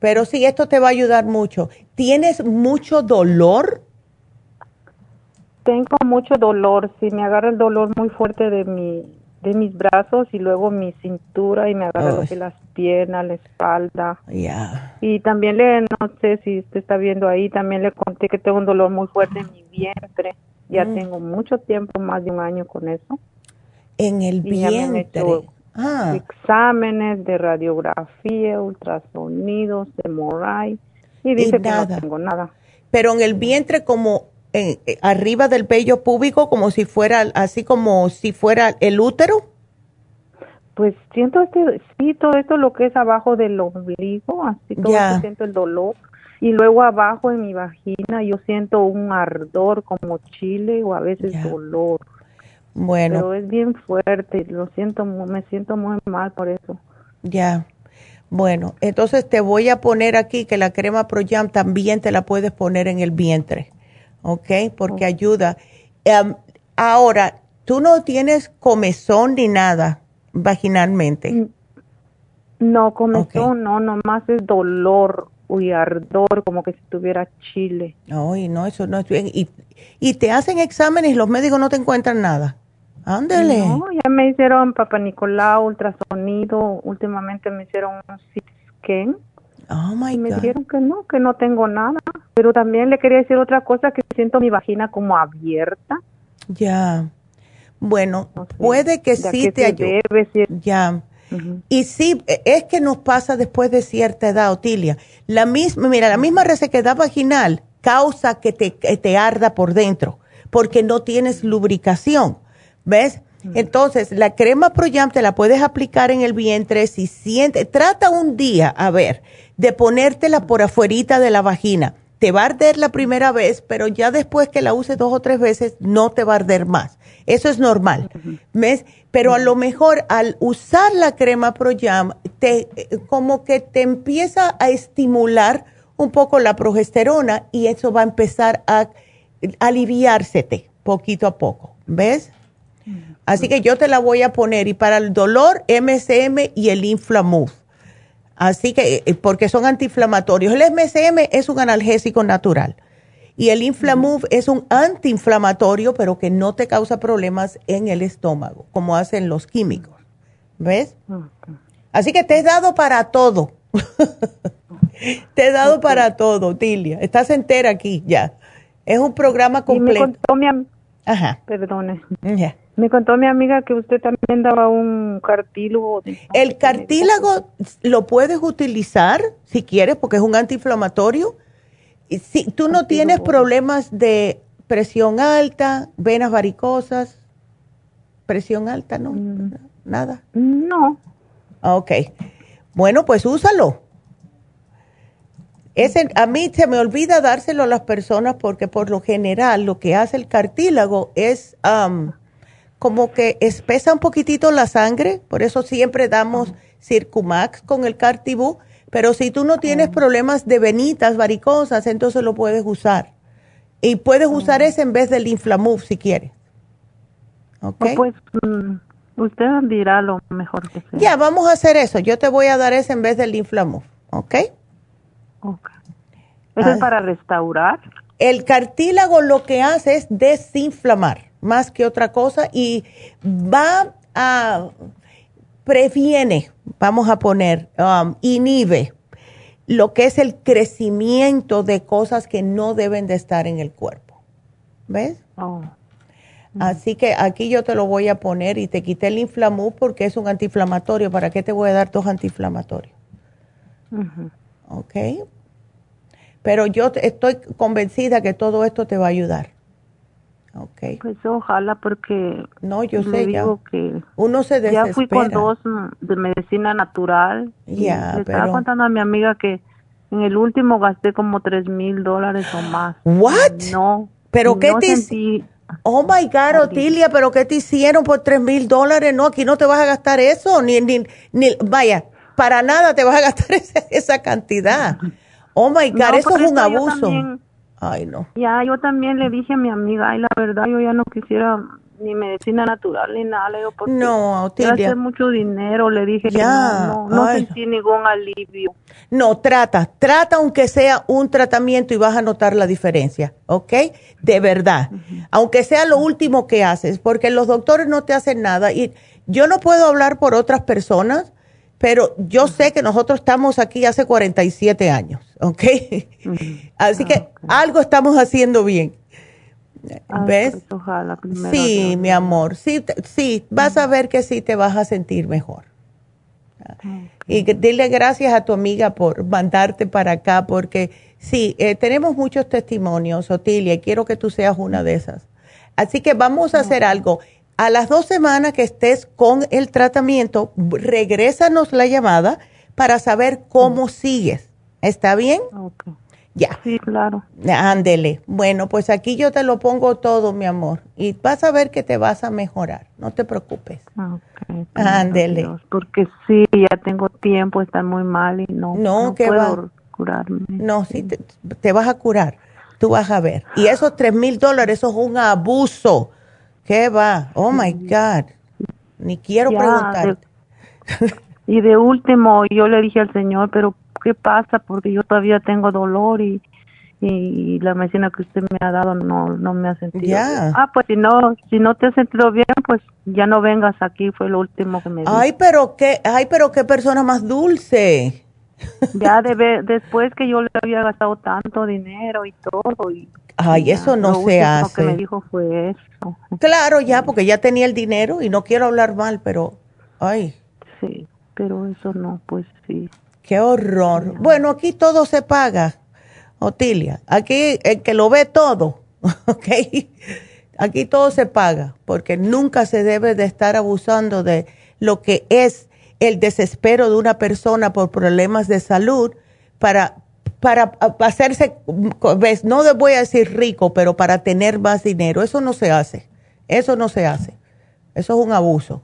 S2: Pero sí, esto te va a ayudar mucho. ¿Tienes mucho dolor?
S8: Tengo mucho dolor, sí, me agarra el dolor muy fuerte de mi de mis brazos y luego mi cintura y me agarra de las piernas, la espalda.
S2: Ya.
S8: Y también le, no sé si usted está viendo ahí, también le conté que tengo un dolor muy fuerte en mi vientre. Ya mm. tengo mucho tiempo, más de un año con eso.
S2: En el vientre.
S8: Ah. Exámenes de radiografía, ultrasonidos, de MRI. Y dice que no tengo nada.
S2: Pero en el vientre como eh, arriba del vello púbico, como si fuera, así como si fuera el útero.
S8: Pues siento este, sí, todo esto lo que es abajo del ombligo, así todo siento el dolor y luego abajo en mi vagina yo siento un ardor como chile o a veces dolor.
S2: Bueno.
S8: Pero es bien fuerte, lo siento, me siento muy mal por eso.
S2: Ya. Bueno, entonces te voy a poner aquí que la crema ProYam también te la puedes poner en el vientre, ¿ok? Porque ayuda. Em, ahora, tú no tienes comezón ni nada vaginalmente.
S8: No, comezón no, nomás es dolor y ardor, como que si tuviera chile.
S2: Ay, no, eso no es bien. ¿Y, y te hacen exámenes y los médicos no te encuentran nada? Ándale.
S8: No, ya me hicieron Papa Nicolau, ultrasonido, últimamente me hicieron un CT scan. Oh my me dijeron que no, que no tengo nada. Pero también le quería decir otra cosa, que siento mi vagina como abierta.
S2: Ya. Bueno, puede que sí te ayude. Ya. Y sí, es que nos pasa después de cierta edad, Otilia. La misma, mira, la misma resequedad vaginal causa que te, te arda por dentro, porque no tienes lubricación. ¿Ves? Entonces, la crema Proyam te la puedes aplicar en el vientre si sientes, trata un día, a ver, de ponértela por afuerita de la vagina. Te va a arder la primera vez, pero ya después que la uses dos o tres veces, no te va a arder más. Eso es normal. ¿Ves? Pero a lo mejor al usar la crema Proyam, te, como que te empieza a estimular un poco la progesterona y eso va a empezar a aliviársete poquito a poco. ¿Ves? Así que yo te la voy a poner y para el dolor, MSM y el Inflamuf. Así que, eh, porque son antiinflamatorios. El MSM es un analgésico natural y el Inflamuf es un antiinflamatorio, pero que no te causa problemas en el estómago, como hacen los químicos. ¿Ves? Así que te he dado para todo. te he dado para todo, Tilia. Estás entera aquí ya. Es un programa completo.
S8: Ajá. Perdone. Me contó mi amiga que usted también daba un cartílago.
S2: El cartílago lo puedes utilizar si quieres porque es un antiinflamatorio. Si tú no tienes problemas de presión alta, venas varicosas, presión alta, ¿no? Mm. Nada.
S8: No.
S2: Ok. Bueno, pues úsalo. Ese, a mí se me olvida dárselo a las personas porque por lo general lo que hace el cartílago es como que espesa un poquitito la sangre, por eso siempre damos Circumax con el Cartibú, pero si tú no tienes problemas de venitas varicosas, entonces lo puedes usar. Y puedes usar ese en vez del Inflamuf si quieres.
S8: ¿Ok? Pues mm, usted dirá lo mejor que sea.
S2: Ya, vamos a hacer eso. Yo te voy a dar ese en vez del Inflamuf, ¿ok?
S8: Ok. ¿Eso es ah. para restaurar?
S2: El cartílago lo que hace es desinflamar más que otra cosa y va a, previene, vamos a poner, um, inhibe lo que es el crecimiento de cosas que no deben de estar en el cuerpo. ¿Ves? Oh. Así que aquí yo te lo voy a poner y te quité el inflamú porque es un antiinflamatorio. ¿Para qué te voy a dar dos antiinflamatorios? Ok. Pero yo estoy convencida que todo esto te va a ayudar. Okay.
S8: Pues ojalá porque
S2: no, yo sé
S8: que
S2: uno se desespera.
S8: Ya fui con dos de medicina natural.
S2: Ya,
S8: estaba contando a mi amiga que en el último gasté como tres mil dólares o más.
S2: What?
S8: No.
S2: Pero qué te Oh my God, Otilia, pero qué te hicieron por tres mil dólares? No, aquí no te vas a gastar eso, ni, ni, ni, vaya, para nada te vas a gastar esa, cantidad. Oh my God, eso es un abuso. Ay, no.
S8: Ya, yo también le dije a mi amiga, ay, la verdad, yo ya no quisiera ni medicina natural ni nada, le digo, porque
S2: no,
S8: hacer mucho dinero, le dije ya, no, no, sentí ningún alivio.
S2: No, trata, trata aunque sea un tratamiento y vas a notar la diferencia, ¿ok? De verdad, aunque sea lo último que haces, porque los doctores no te hacen nada y yo no puedo hablar por otras personas, pero yo sé que nosotros estamos aquí hace 47 años, ¿ok? Así que ah, algo estamos haciendo bien. Ah, ¿Ves?
S8: Pues, ojalá
S2: sí, mi amor, sí, sí, vas a ver que sí te vas a sentir mejor. Y dile gracias a tu amiga por mandarte para acá, porque sí, eh, tenemos muchos testimonios, Otilia, y quiero que tú seas una de esas. Así que vamos a hacer algo a las dos semanas que estés con el tratamiento, regrésanos la llamada para saber cómo sigues. ¿Está bien?
S8: Ok.
S2: Ya.
S8: Sí, claro.
S2: Ándele. Bueno, pues aquí yo te lo pongo todo, mi amor. Y vas a ver que te vas a mejorar. No te preocupes.
S8: Ok.
S2: Ándele.
S8: Porque sí, ya tengo tiempo, está muy mal y no, no, puedo curarme.
S2: No, sí, te, te, vas a curar. Tú vas a ver. Y esos tres mil dólares, eso es un abuso ¿Qué va? Oh my God. Ni quiero preguntar.
S8: y de último, yo le dije al Señor, pero ¿qué pasa? Porque yo todavía tengo dolor y, y la medicina que usted me ha dado no, no me ha sentido
S2: Ya.
S8: Ah, pues si no, si no te has sentido bien, pues ya no vengas aquí, fue lo último que me dijo.
S2: Ay, pero qué, ay, pero qué persona más dulce.
S8: Ya de, después que yo le había gastado tanto dinero y todo. Y,
S2: Ay, eso no se hace.
S8: Lo que me dijo fue eso.
S2: Claro, ya, porque ya tenía el dinero y no quiero hablar mal, pero, ay.
S8: Sí, pero eso no, pues sí.
S2: Qué horror. Bueno, aquí todo se paga, Otilia. Aquí el que lo ve todo, ¿ok? Aquí todo se paga, porque nunca se debe de estar abusando de lo que es el desespero de una persona por problemas de salud para, para hacerse, no voy a decir rico, pero para tener más dinero. Eso no se hace. Eso no se hace. Eso es un abuso.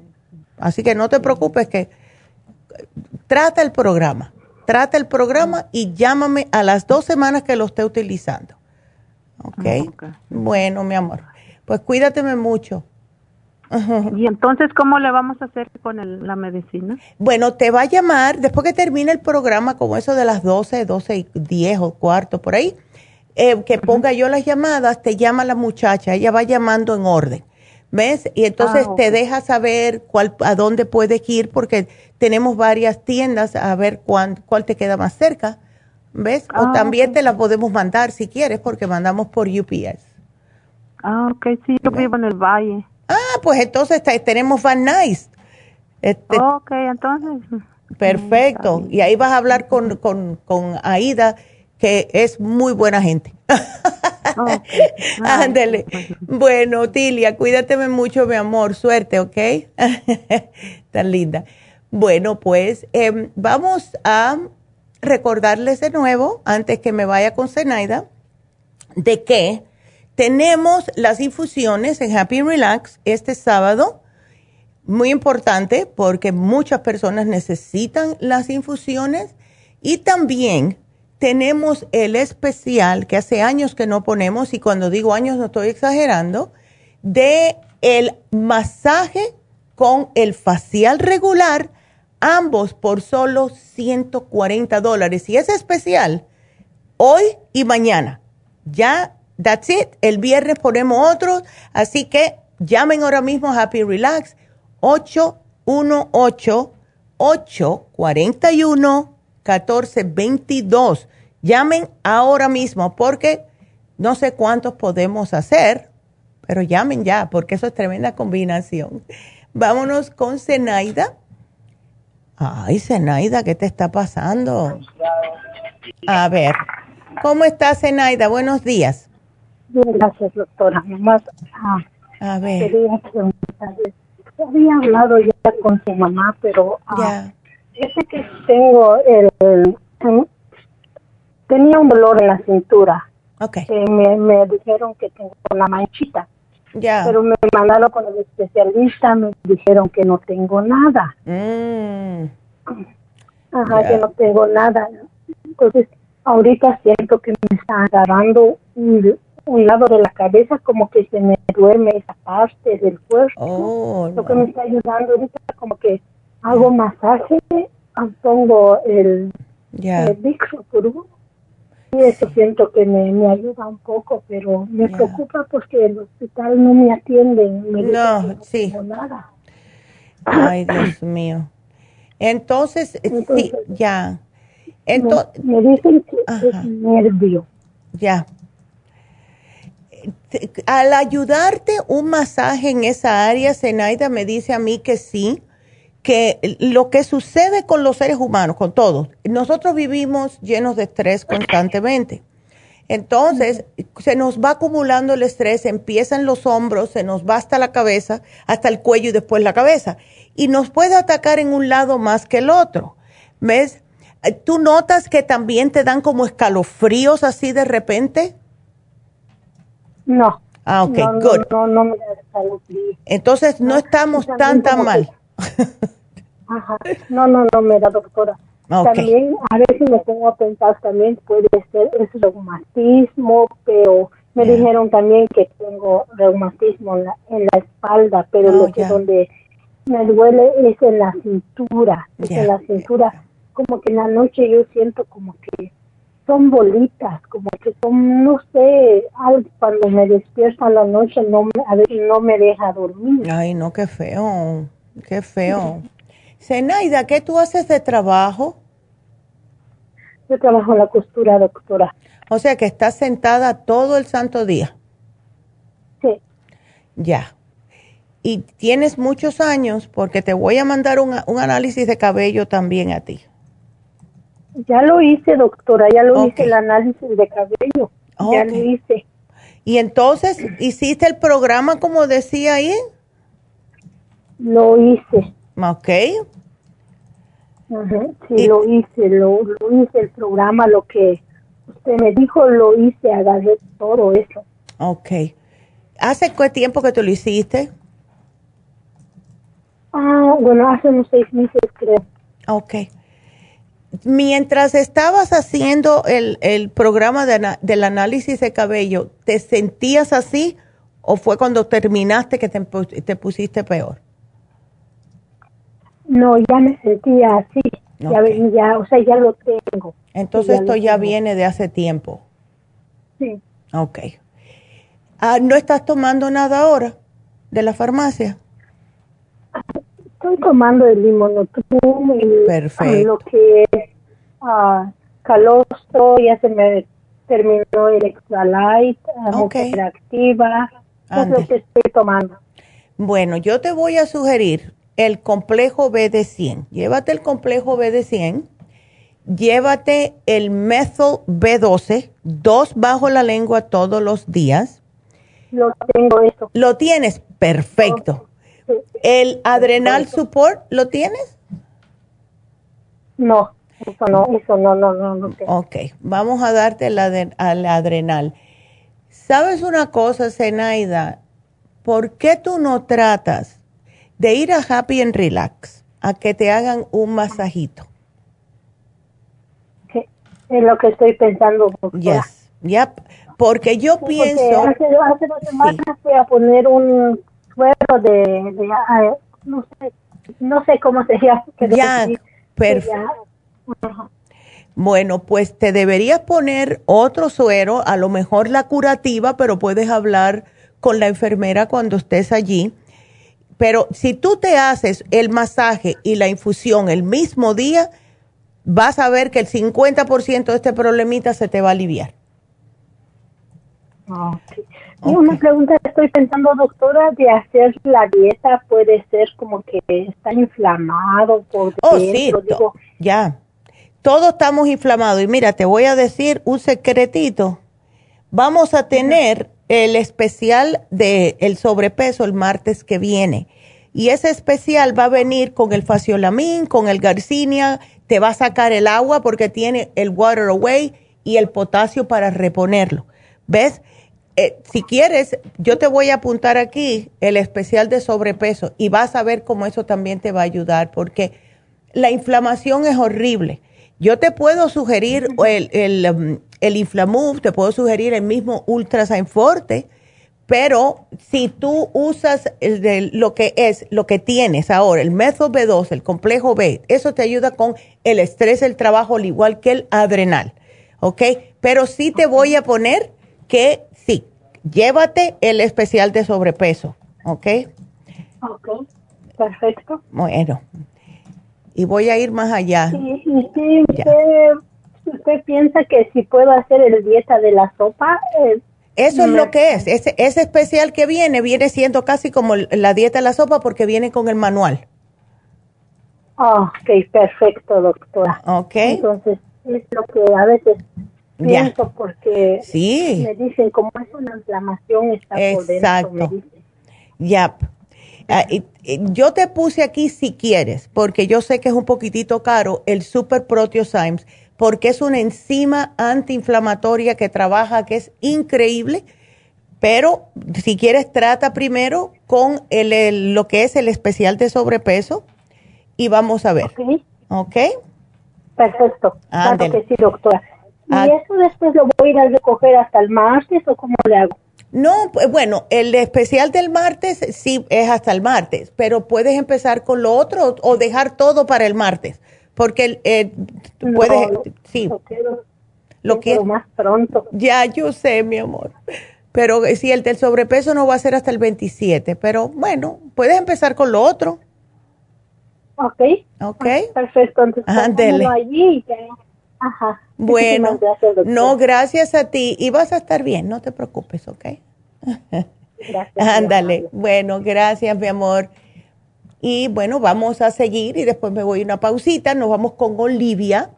S2: Así que no te preocupes que trata el programa. Trata el programa y llámame a las dos semanas que lo esté utilizando. ¿Ok? Bueno, mi amor. Pues cuídateme mucho.
S8: ¿Y entonces cómo le vamos a hacer con la medicina?
S2: Bueno, te va a llamar después que termine el programa, como eso de las 12, 12 y 10 o cuarto, por ahí, eh, que ponga yo las llamadas, te llama la muchacha, ella va llamando en orden. ¿Ves? Y entonces ah, te deja saber cuál, a dónde puedes ir porque tenemos varias tiendas a ver cuál, cuál te queda más cerca. ¿Ves? o ah, también te la podemos mandar si quieres porque mandamos por UPS.
S8: Ah, ok, sí, yo vivo en el valle.
S2: Ah, pues entonces tenemos Van Nice.
S8: Este, ok, entonces.
S2: Perfecto. Y ahí vas a hablar con, con, con Aida, que es muy buena gente. Ándele. Bueno, Tilia, cuídateme mucho, mi amor. Suerte, ¿ok? Tan linda. Bueno, pues em, vamos a recordarles de nuevo, antes que me vaya con Zenaida, de que tenemos las infusiones en Happy Relax este sábado. Muy importante porque muchas personas necesitan las infusiones. Y también tenemos el especial que hace años que no ponemos y cuando digo años no estoy exagerando de el masaje con el facial regular ambos por solo 140 dólares. Y es especial hoy y mañana. Ya That's it. El viernes ponemos otros. Así que llamen ahora mismo Happy Relax 818-841-1422. Llamen ahora mismo porque no sé cuántos podemos hacer, pero llamen ya porque eso es tremenda combinación. Vámonos con Zenaida. Ay, Zenaida, ¿qué te está pasando? A ver, ¿cómo estás, Zenaida? Buenos días.
S9: Gracias, doctora. Nomás
S2: ah, a ver.
S9: quería preguntarle. Había hablado ya con su mamá, pero ah, ya. que tengo el, tenía un dolor en la cintura.
S2: Okay.
S9: me, me dijeron que tengo una manchita.
S2: Ya.
S9: Pero me mandaron con el especialista, me dijeron que no tengo nada.
S2: Mm.
S9: Ajá, que no tengo nada. Entonces, ahorita siento que me está agarrando un, un lado de la cabeza como que se me duerme esa parte del cuerpo.
S2: Oh,
S9: Lo que me está ayudando ahorita como que hago masaje, pongo el, yeah. el y eso siento que me, me, ayuda un poco, pero me preocupa porque el hospital no me atiende. Me
S2: no, sí.
S9: Nada.
S2: Ay, Dios mío. Entonces, sí, ya.
S9: Entonces, me, dicen que es nervio.
S2: Ya al ayudarte un masaje en esa área, Zenaida me dice a mí que sí, que lo que sucede con los seres humanos, con todos, nosotros vivimos llenos de estrés constantemente. Entonces, se nos va acumulando el estrés, empiezan los hombros, se nos va hasta la cabeza, hasta el cuello y después la cabeza. Y nos puede atacar en un lado más que el otro. ¿Ves? ¿Tú notas que también te dan como escalofríos así de repente?
S9: No.
S2: Ah, ok,
S9: no,
S2: good.
S9: No, no, me
S2: Entonces no, estamos tan, tan mal.
S9: Ajá. No, no, no me da doctora. También a veces me pongo a pensar también puede ser es reumatismo, pero me dijeron también que tengo reumatismo en la, en la espalda, pero lo que donde me duele es en la cintura, es en la cintura, como que en la noche yo siento como que son bolitas, como que son, no sé, algo cuando me despierto a la noche no me, a veces no me deja dormir.
S2: Ay, no, qué feo, qué feo. Zenaida, ¿qué tú haces de trabajo?
S9: Yo trabajo en la costura, doctora.
S2: O sea que estás sentada todo el santo día.
S9: Sí.
S2: Ya. Y tienes muchos años porque te voy a mandar un, análisis de cabello también a ti.
S9: Ya lo hice, doctora, ya lo hice el análisis de cabello. Ya lo hice.
S2: ¿Y entonces hiciste el programa como decía ahí?
S9: Lo hice.
S2: Ok.
S9: sí, lo hice, lo, hice el programa, lo que usted me dijo, lo hice, agarré todo eso.
S2: Ok. ¿Hace cuánto tiempo que tú lo hiciste?
S9: Ah, bueno, hace unos seis meses creo.
S2: Ok. Mientras estabas haciendo el, el programa de, del análisis de cabello, ¿te sentías así o fue cuando terminaste que te, te pusiste peor?
S9: No, ya me sentía así. Ya, ya, o sea, ya lo tengo.
S2: Entonces esto ya viene de hace tiempo.
S9: Sí.
S2: Ok. Ah, ¿No estás tomando nada ahora de la farmacia?
S9: Estoy tomando el limonotrum, el,
S2: Perfecto.
S9: lo que es uh, calostro, ya se me terminó el extra light, okay. activa, es lo que estoy tomando.
S2: Bueno, yo te voy a sugerir el complejo B de 100. Llévate el complejo B de 100, llévate el methyl B12, dos bajo la lengua todos los días.
S9: Lo tengo eso.
S2: ¿Lo tienes? Perfecto. ¿El adrenal support lo tienes?
S9: No, eso no, eso no, no, no. no
S2: Ok, vamos a darte el al adrenal. ¿Sabes una cosa, Zenaida? ¿Por qué tú no tratas de ir a Happy and Relax a que te hagan un masajito.
S9: Es lo que estoy pensando.
S2: Yes, yep. Porque yo pienso.
S9: hace, dos semanas fui a poner un de, no sé, no sé cómo se llama.
S2: Ya, perfecto. Bueno, pues te deberías poner otro suero, a lo mejor la curativa, pero puedes hablar con la enfermera cuando estés allí pero si tú te haces el masaje y la infusión el mismo día, vas a ver que el 50% de este problemita se te va a aliviar.
S9: Okay. Una pregunta, estoy pensando, doctora, de hacer la dieta puede ser como que está inflamado por
S2: Oh, sí, ya. Todos estamos inflamados. Y mira, te voy a decir un secretito. Vamos a tener el especial de el sobrepeso el martes que viene. Y ese especial va a venir con el faciolamin, con el garcinia, te va a sacar el agua porque tiene el water away y el potasio para reponerlo. ¿Ves? Eh, si quieres, yo te voy a apuntar aquí el especial de sobrepeso y vas a ver cómo eso también te va a ayudar porque la inflamación es horrible. Yo te puedo sugerir el, el, um, el Inflamove, te puedo sugerir el mismo Ultrasign Forte, pero si tú usas el de lo que es, lo que tienes ahora, el método B2, el complejo B, eso te ayuda con el estrés el trabajo, al igual que el adrenal, ¿ok? Pero sí te voy a poner que llévate el especial de sobrepeso, ¿ok?
S9: Ok, perfecto.
S2: Bueno, y voy a ir más allá.
S9: Sí, sí, usted, piensa que si puedo hacer el dieta de la sopa.
S2: Eh, Eso es lo que es. Ese, ese especial que viene viene siendo casi como la dieta de la sopa porque viene con el manual.
S9: Ok, perfecto, doctora.
S2: Ok.
S9: Entonces, es lo que a veces pienso porque
S2: sí.
S9: me dicen como es una inflamación está por dentro.
S2: Ya. Ah, yo te puse aquí si quieres, porque yo sé que es un poquitito caro, el Super Proteosymes, porque es una enzima antiinflamatoria que trabaja, que es increíble, pero si quieres trata primero con el, lo que es el especial de sobrepeso y vamos a ver.
S9: ¿Ok?
S2: okay?
S9: Perfecto. Claro que sí, doctora. ¿Y ah. eso después lo voy a ir a recoger hasta el martes o cómo le hago?
S2: No, pues bueno, el especial del martes sí es hasta el martes, pero puedes empezar con lo otro o dejar todo para el martes, porque eh, puedes, sí,
S9: lo quiero, más pronto.
S2: Ya, yo sé, mi amor. Pero eh, sí, el del sobrepeso no va a ser hasta el 27, pero bueno, puedes empezar con lo otro.
S9: Ok.
S2: Ok.
S9: perfecto, entonces allí
S2: Ajá. Bueno, no, gracias a ti. Y vas a estar bien, no te preocupes, ¿ok? Gracias. Ándale. Bueno, gracias, mi amor. Y bueno, vamos a seguir y después me voy a una pausita. Nos vamos con Olivia.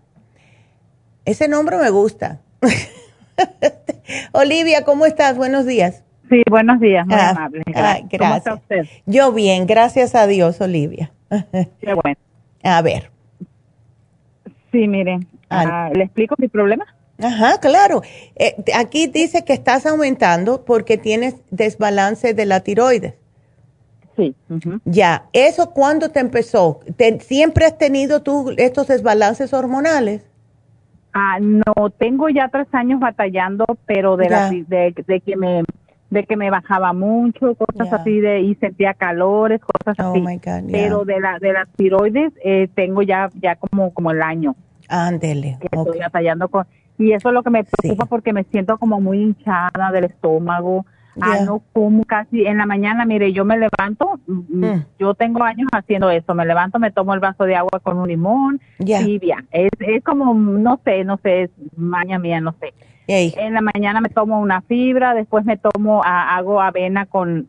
S2: Ese nombre me gusta. Olivia, ¿cómo estás? Buenos días.
S10: Sí, buenos días, muy ah, amable.
S2: gracias. ¿Cómo está usted? Yo bien, gracias a Dios, Olivia.
S10: Qué bueno.
S2: A ver.
S10: Sí, miren, ah, ¿le explico mi problema?
S2: Ajá, claro. Eh, aquí dice que estás aumentando porque tienes desbalance de la tiroides.
S10: Sí.
S2: Ya, ¿eso cuándo te empezó? ¿Siempre has tenido tú estos desbalances hormonales?
S10: Ah, no, tengo ya tres años batallando, pero de, la, de, que me de que me bajaba mucho, cosas así de y sentía calores, cosas oh así. Pero de la de las tiroides eh, tengo ya ya como como el año.
S2: Ándele.
S10: Estoy batallando con y eso es lo que me preocupa porque me siento como muy hinchada del estómago. Ah, no como casi en la mañana, mire, yo me levanto, mm, mm, mm. yo tengo años haciendo eso, me levanto, me tomo el vaso de agua con un limón, tibia. Es, es como, no sé, no sé, es maña mía, no sé. En la mañana me tomo una fibra, después me tomo, hago avena con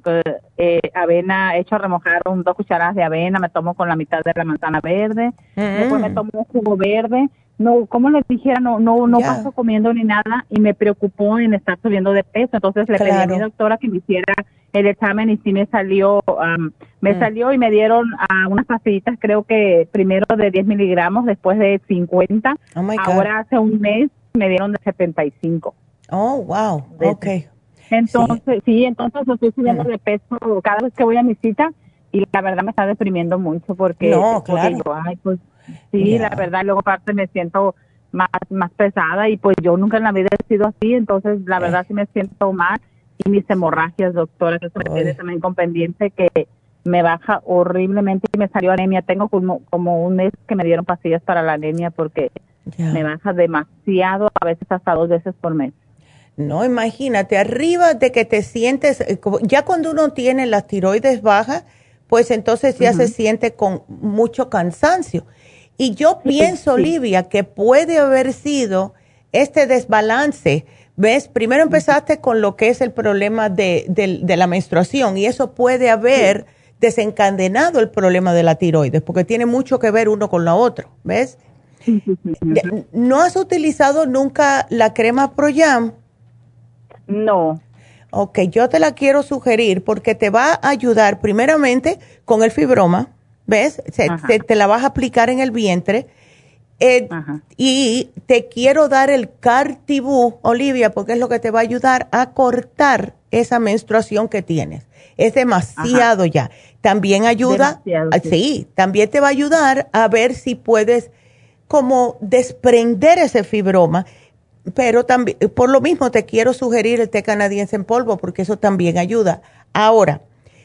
S10: eh, avena hecho a remojar un, dos cucharadas de avena, me tomo con la mitad de la manzana verde, después me tomo un jugo verde, no, como les dijera, no, no, no paso comiendo ni nada y me preocupó en estar subiendo de peso. Entonces le pedí a mi doctora que me hiciera el examen y sí me salió, me mm. salió y me dieron uh, unas pastillitas, creo que primero de 10 miligramos, después de 50. Ahora hace un mes me dieron de 75.
S2: Oh, wow, ok.
S10: Entonces, sí, entonces estoy subiendo mm. de peso cada vez que voy a mi cita y la verdad me está deprimiendo mucho porque,
S2: no, claro.
S10: ay, pues Sí, la verdad, luego aparte me siento más, más pesada y pues yo nunca en la vida he sido así, entonces la verdad sí me siento mal y mis hemorragias, doctora, eso me tiene también con pendiente que me baja horriblemente y me salió anemia. Tengo como, como un mes que me dieron pastillas para la anemia porque me baja demasiado, a veces hasta dos veces por mes.
S2: No, imagínate, arriba de que te sientes, eh, ya cuando uno tiene las tiroides bajas, pues entonces ya se siente con mucho cansancio. Y yo pienso, Olivia, que puede haber sido este desbalance. ¿Ves? Primero empezaste con lo que es el problema de, la menstruación y eso puede haber desencadenado el problema de la tiroides porque tiene mucho que ver uno con lo otro. ¿Ves? ¿No has utilizado nunca la crema ProYam?
S10: No.
S2: Ok, yo te la quiero sugerir porque te va a ayudar primeramente con el fibroma ¿ves? Se, te la vas a aplicar en el vientre. Eh, y te quiero dar el Cartibú, Olivia, porque es lo que te va a ayudar a cortar esa menstruación que tienes. Es demasiado ya. También ayuda, ah, sí. también te va a ayudar a ver si puedes como desprender ese fibroma, pero también, por lo mismo te quiero sugerir el té canadiense en polvo, porque eso también ayuda. Ahora,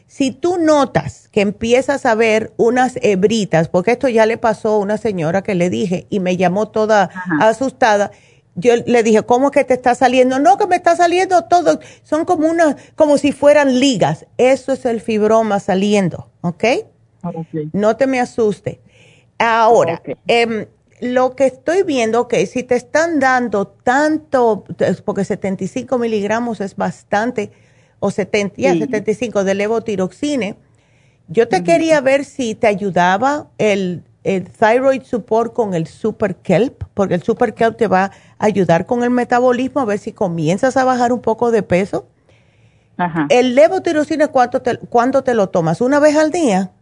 S2: si tú notas que empiezas a ver unas hebritas, porque esto ya le pasó a una señora que le dije y me llamó toda asustada, yo le dije, ¿cómo que te está saliendo? No, que me está saliendo todo, son como unas, como si fueran ligas. Eso es el fibroma saliendo, ¿ok? No te me asuste. Ahora, em, lo que estoy viendo, que si te están dando tanto, porque 75 miligramos es bastante, o 70, 75 de levotiroxine. Yo te quería ver si te ayudaba el, thyroid support con el super kelp, porque el super kelp te va a ayudar con el metabolismo, a ver si comienzas a bajar un poco de peso. Ajá. El levotiroxine, ¿cuánto te, ¿cuándo te lo tomas? ¿Una vez al día?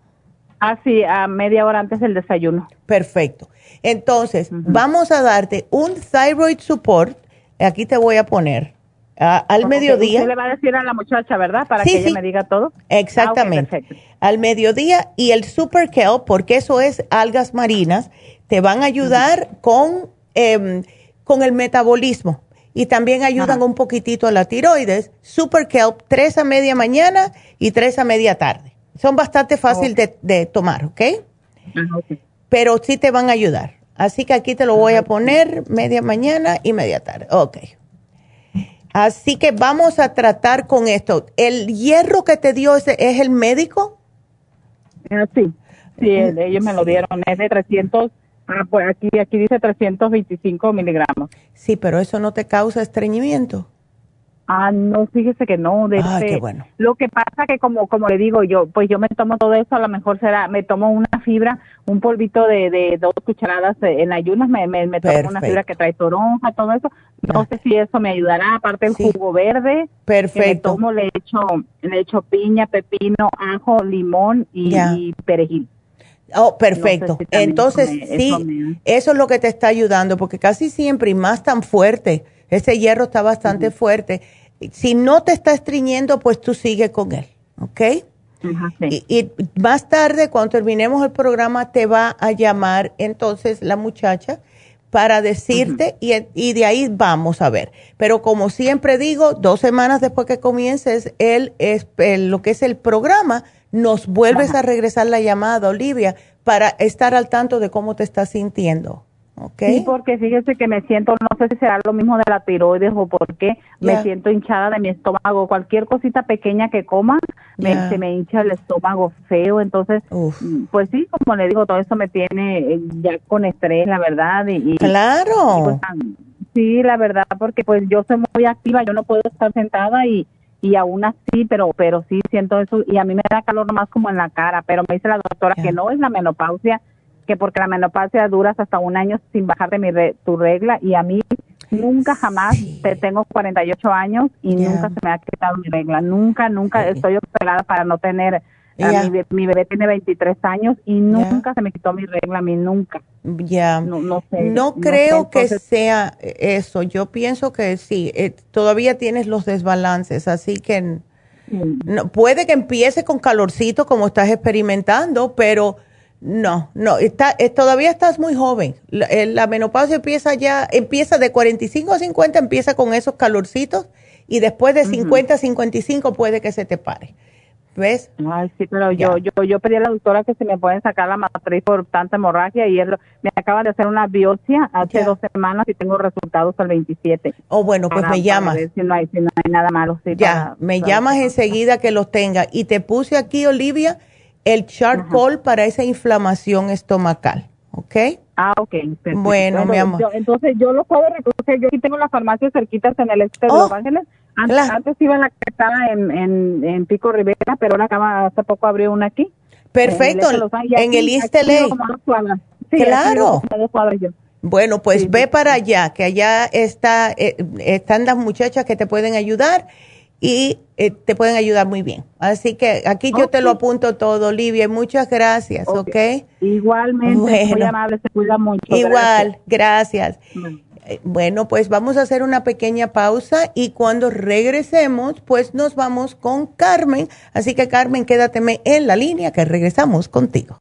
S10: Ah, sí, a media hora antes del desayuno.
S2: Perfecto. Entonces, vamos a darte un thyroid support. Aquí te voy a poner al mediodía.
S10: Usted le va a decir a la muchacha, ¿verdad? Para que ella me diga todo.
S2: Exactamente. Ah, al mediodía y el Super Kelp, porque eso es algas marinas, te van a ayudar con, em, con el metabolismo y también ayudan un poquitito a la tiroides. Super Kelp, tres a media mañana y tres a media tarde. Son bastante fáciles de, tomar, ¿ok? Pero sí te van a ayudar. Así que aquí te lo voy a poner media mañana y media tarde. Ok. Así que vamos a tratar con esto. ¿El hierro que te dio es, es el médico?
S10: Ah, sí, sí, ellos me lo dieron. Es de 300 Ah, pues aquí, aquí dice 325 miligramos.
S2: Sí, pero eso no te causa estreñimiento.
S10: Ah, no, fíjese que no. De
S2: ah, qué bueno.
S10: Lo que pasa que como como le digo yo, pues yo me tomo todo eso, a lo mejor será, me tomo una fibra, un polvito de, de dos cucharadas en ayunas, me, me, me tomo una fibra que trae toronja, todo eso. No sé si eso me ayudará, aparte el jugo verde.
S2: Perfecto.
S10: tomo, le echo, le echo piña, pepino, ajo, limón y, perejil.
S2: Oh, perfecto. Entonces, sí, eso es lo que te está ayudando, porque casi siempre, y más tan fuerte, ese hierro está bastante fuerte. Si no te está estreñiendo, pues tú sigue con él, ¿ok? y, más tarde, cuando terminemos el programa, te va a llamar entonces la muchacha para decirte y, de ahí vamos a ver. Pero como siempre digo, dos semanas después que comiences el, lo que es el programa, nos vuelves a regresar la llamada, Olivia, para estar al tanto de cómo te estás sintiendo.
S10: Sí, porque fíjese que me siento, no sé si será lo mismo de la tiroides o por qué, me siento hinchada de mi estómago. Cualquier cosita pequeña que coma, me, se me hincha el estómago feo. Entonces, mm, pues sí, como le digo, todo eso me tiene eh, ya con estrés, la verdad. Y,
S2: claro. Pues,
S10: sí, la verdad, porque pues yo soy muy activa, yo no puedo estar sentada y, y aún así, pero pero sí siento eso y a mí me da calor nomás como en la cara, pero me dice la doctora que no es la menopausia, que porque la menopausia dura hasta un año sin bajar de mi tu regla y a mí nunca jamás te tengo 48 años y nunca se me ha quitado mi regla, nunca, nunca estoy operada para no tener mi, bebé tiene 23 años y nunca se me quitó mi regla a mí, nunca.
S2: Ya. No, no, sé, no creo que sea eso. Yo pienso que sí, eh, todavía tienes los desbalances, así que puede que empiece con calorcito como estás experimentando, pero no, no, está, eh, todavía estás muy joven. La, eh, la, menopausia empieza ya, empieza de 45 a 50, empieza con esos calorcitos y después de 50 a 55 puede que se te pare. ¿Ves?
S10: Ay, sí, pero yo, yo, yo pedí a la doctora que se me pueden sacar la matriz por tanta hemorragia y él me acaba de hacer una biopsia hace dos semanas y tengo resultados al 27.
S2: Oh, bueno, pues me llamas.
S10: Si no, hay, si no hay nada malo.
S2: ya, me llamas enseguida que los tenga. Y te puse aquí, Olivia, el charcoal para esa inflamación estomacal, ¿ok?
S10: Ah, ok.
S2: Bueno, mi amor.
S10: entonces yo lo puedo recoger. Yo aquí tengo las farmacias cerquitas en el este de Los oh, Ángeles. Antes, iba en la que estaba en, en, Pico Rivera, pero ahora acaba, hace poco abrió una aquí.
S2: Perfecto, en el East Sí, claro. Bueno, pues ve para allá, que allá está, eh, están las muchachas que te pueden ayudar y eh, te pueden ayudar muy bien. Así que aquí yo te lo apunto todo, Olivia. Muchas gracias, ¿ok?
S10: Igualmente, muy amable, se cuida mucho.
S2: Igual, gracias. Eh, bueno, pues vamos a hacer una pequeña pausa y cuando regresemos, pues nos vamos con Carmen. Así que Carmen, quédateme en la línea que regresamos contigo.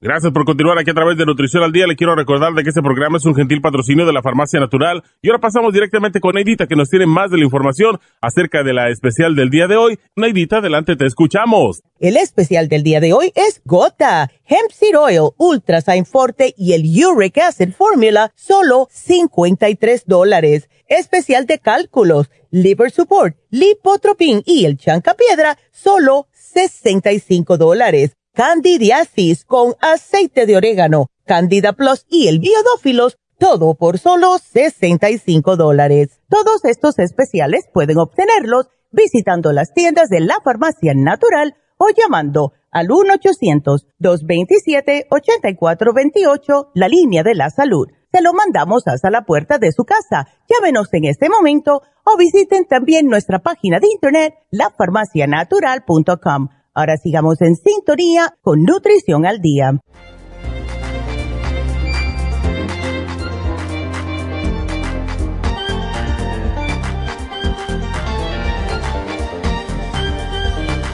S4: Gracias por continuar aquí a través de Nutrición al Día. Le quiero recordar de que este programa es un gentil patrocinio de la Farmacia Natural. Y ahora pasamos directamente con Neidita, que nos tiene más de la información acerca de la especial del día de hoy. Neidita, adelante, te escuchamos.
S2: El especial del día de hoy es Gota, Hemp Seed Oil, Ultra Forte y el Uric Acid Formula, solo 53 dólares. Especial de cálculos, Liver Support, Lipotropin y el Chanca Piedra, solo 65 dólares candidiasis con aceite de orégano, candida plus y el biodófilos, todo por solo 65 dólares. Todos estos especiales pueden obtenerlos visitando las tiendas de la farmacia natural o llamando al 1-800-227-8428, la línea de la salud. Se lo mandamos hasta la puerta de su casa. Llámenos en este momento o visiten también nuestra página de internet, lafarmacianatural.com Ahora sigamos en sintonía con Nutrición al Día.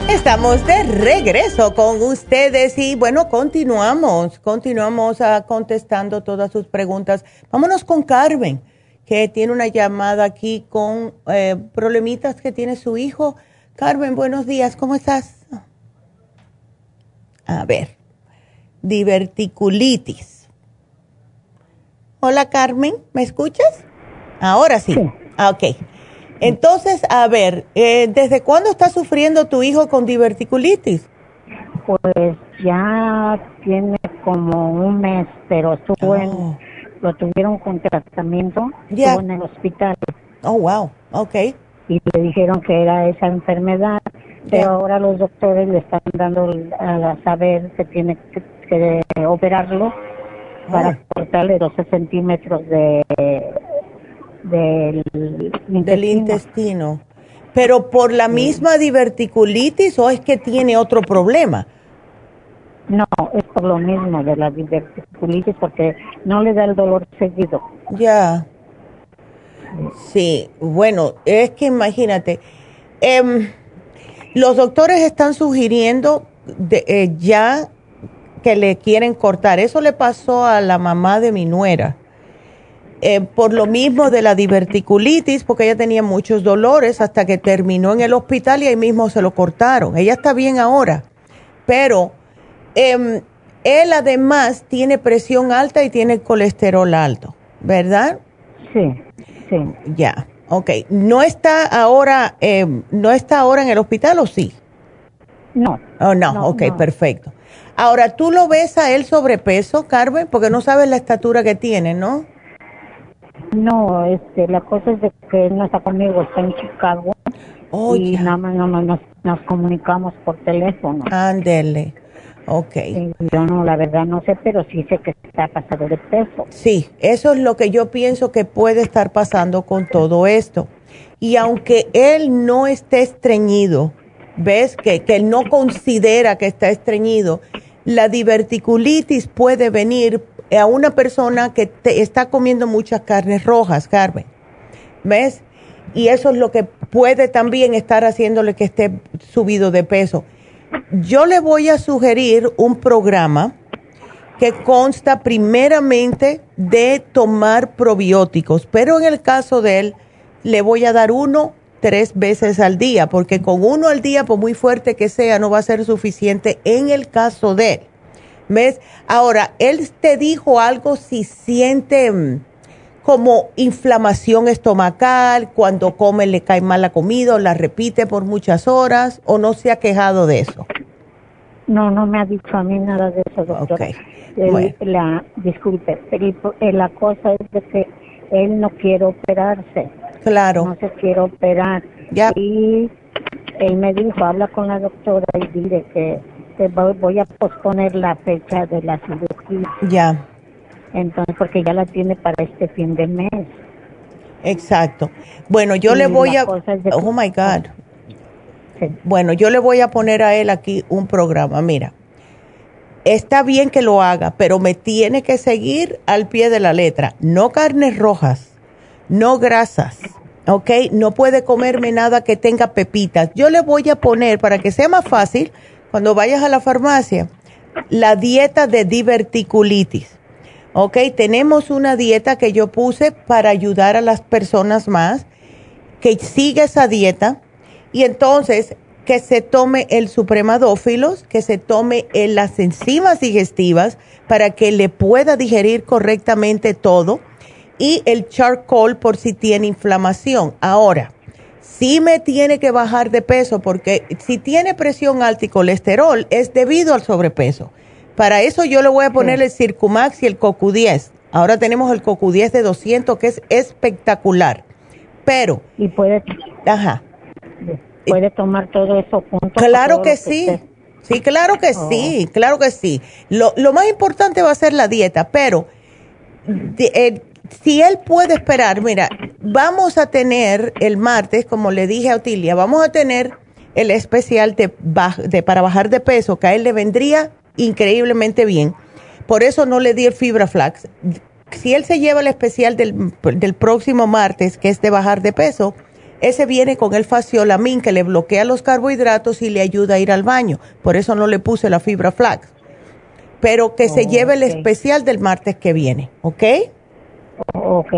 S2: Estamos de regreso con ustedes y bueno, continuamos, continuamos ah, contestando todas sus preguntas. Vámonos con Carmen, que tiene una llamada aquí con eh, problemitas que tiene su hijo. Carmen, buenos días, ¿cómo estás? A ver, diverticulitis. Hola Carmen, ¿me escuchas? Ahora sí. Ah, ok. Entonces, a ver, eh, ¿desde cuándo está sufriendo tu hijo con diverticulitis?
S11: Pues ya tiene como un mes, pero estuvo en, oh. lo tuvieron con tratamiento, estuvo en el hospital.
S2: Oh, wow, ok.
S11: Y le dijeron que era esa enfermedad pero ahora los doctores le están dando a saber que tiene que, operarlo para oh. cortarle 12 centímetros de del
S2: intestino. intestino. Pero por la misma diverticulitis o es que tiene otro problema?
S11: No, es por lo mismo de la diverticulitis porque no le da el dolor seguido.
S2: Ya. Sí, bueno, es que imagínate. Eh, los doctores están sugiriendo eh, ya que le quieren cortar. Eso le pasó a la mamá de mi nuera. Eh, por lo mismo de la diverticulitis, porque ella tenía muchos dolores hasta que terminó en el hospital y ahí mismo se lo cortaron. Ella está bien ahora, pero em, él además tiene presión alta y tiene colesterol alto, ¿verdad?
S11: Sí, sí.
S2: Ya. Ok, ¿no está ahora, eh, no está ahora en el hospital o sí?
S11: No.
S2: Oh, no, ok, perfecto. Ahora, ¿tú lo ves a él sobrepeso, Carmen? Porque no sabes la estatura que tiene, ¿no?
S11: No, este, la cosa es de que él no está conmigo, está en Chicago. Oh, y nada más, nos, nos comunicamos por teléfono.
S2: Ándele. Ok.
S11: Yo no, la verdad no sé, pero sí sé que está pasando de peso.
S2: Sí, eso es lo que yo pienso que puede estar pasando con todo esto. Y aunque él no esté estreñido, ves que, que él no considera que está estreñido, la diverticulitis puede venir a una persona que te está comiendo muchas carnes rojas, Carmen. ¿Ves? Y eso es lo que puede también estar haciéndole que esté subido de peso yo le voy a sugerir un programa que consta primeramente de tomar probióticos, pero en el caso de él le voy a dar uno tres veces al día, porque con uno al día, por muy fuerte que sea, no va a ser suficiente en el caso de él. ¿Ves? Ahora, él te dijo algo si siente mm, como inflamación estomacal, cuando come le cae mal la comida o la repite por muchas horas o no se ha quejado de eso?
S11: No, no me ha dicho a mí nada de eso, doctor. la, disculpe, la cosa es de que él no quiere operarse.
S2: Claro.
S11: No se quiere operar.
S2: Ya.
S11: Y él me dijo, habla con la doctora y dile que, voy a posponer la fecha de la cirugía.
S2: Ya.
S11: Entonces, porque ya la tiene para este fin de mes.
S2: Exacto. Bueno, yo le voy a... oh, my God. Bueno, yo le voy a poner a él aquí un programa. Mira, está bien que lo haga, pero me tiene que seguir al pie de la letra. No carnes rojas, no grasas, ¿ok? No puede comerme nada que tenga pepitas. Yo le voy a poner, para que sea más fácil, cuando vayas a la farmacia, la dieta de diverticulitis. ¿Ok? Tenemos una dieta que yo puse para ayudar a las personas más, que siga esa dieta y entonces que se tome el supremadófilos, que se tome las enzimas digestivas para que le pueda digerir correctamente todo y el charcoal por si tiene inflamación. Ahora, sí me tiene que bajar de peso porque si tiene presión alta y colesterol es debido al sobrepeso. Para eso yo le voy a poner el Circumax y el CoQ10. Ahora tenemos el CoQ10 de 200 que es espectacular. Pero...
S11: Y puede...
S2: Ajá.
S11: Puede tomar todo eso junto.
S2: Claro que, sí. Sí, claro que sí, oh. claro que sí. Lo, lo, más importante va a ser la dieta, pero eh, si él puede esperar, mira, vamos a tener el martes, como le dije a Otilia, vamos a tener el especial de, de, para bajar de peso, que a él le vendría increíblemente bien. Por eso no le di el fibra flax. Si él se lleva el especial del, del próximo martes, que es de bajar de peso, ese viene con el faciolamin que le bloquea los carbohidratos y le ayuda a ir al baño. Por eso no le puse la fibra flax. Pero que se lleve el especial del martes que viene, ¿ok?
S11: Ok.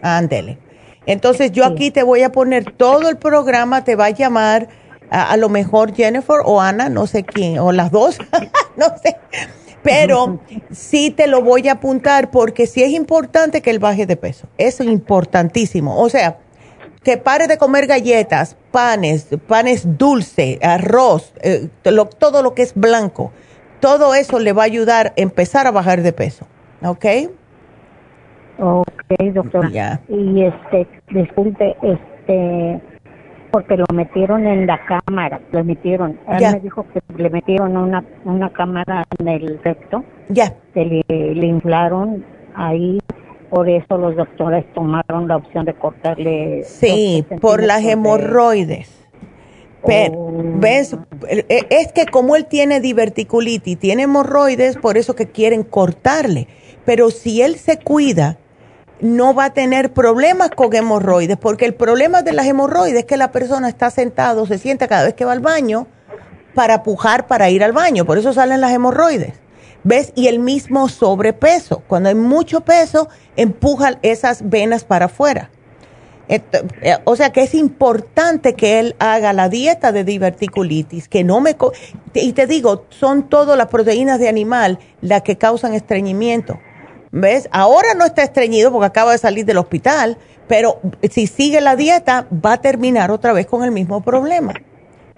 S2: Ándele. Entonces yo aquí te voy a poner todo el programa, te va a llamar a, lo mejor Jennifer o Ana, no sé quién, o las dos, no sé. Pero sí te lo voy a apuntar porque sí es importante que él baje de peso. Eso es importantísimo. O sea, que pare de comer galletas, panes, panes dulce, arroz, eh, todo lo que es blanco. Todo eso le va a ayudar a empezar a bajar de peso. ¿Ok?
S11: Ok, doctor. Y este, disculpe, este, porque lo metieron en la cámara, lo metieron. Él me dijo que le metieron una, una cámara en el recto.
S2: Ya.
S11: Que le, le inflaron ahí por eso los doctores tomaron la opción de cortarle.
S2: Sí, por las hemorroides. Pero, oh. ¿ves? E, es que como él tiene diverticulitis, tiene hemorroides, por eso que quieren cortarle. Pero si él se cuida, no va a tener problemas con hemorroides, porque el problema de las hemorroides es que la persona está sentado, se sienta cada vez que va al baño para pujar para ir al baño, por eso salen las hemorroides. ¿Ves? Y el mismo sobrepeso. Cuando hay mucho peso, empujan esas venas para afuera. Eh, o sea que es importante que él haga la dieta de diverticulitis, que no me... Y te digo, son todas las proteínas de animal las que causan estreñimiento. ¿Ves? Ahora no está estreñido porque acaba de salir del hospital, pero si sigue la dieta va a terminar otra vez con el mismo problema.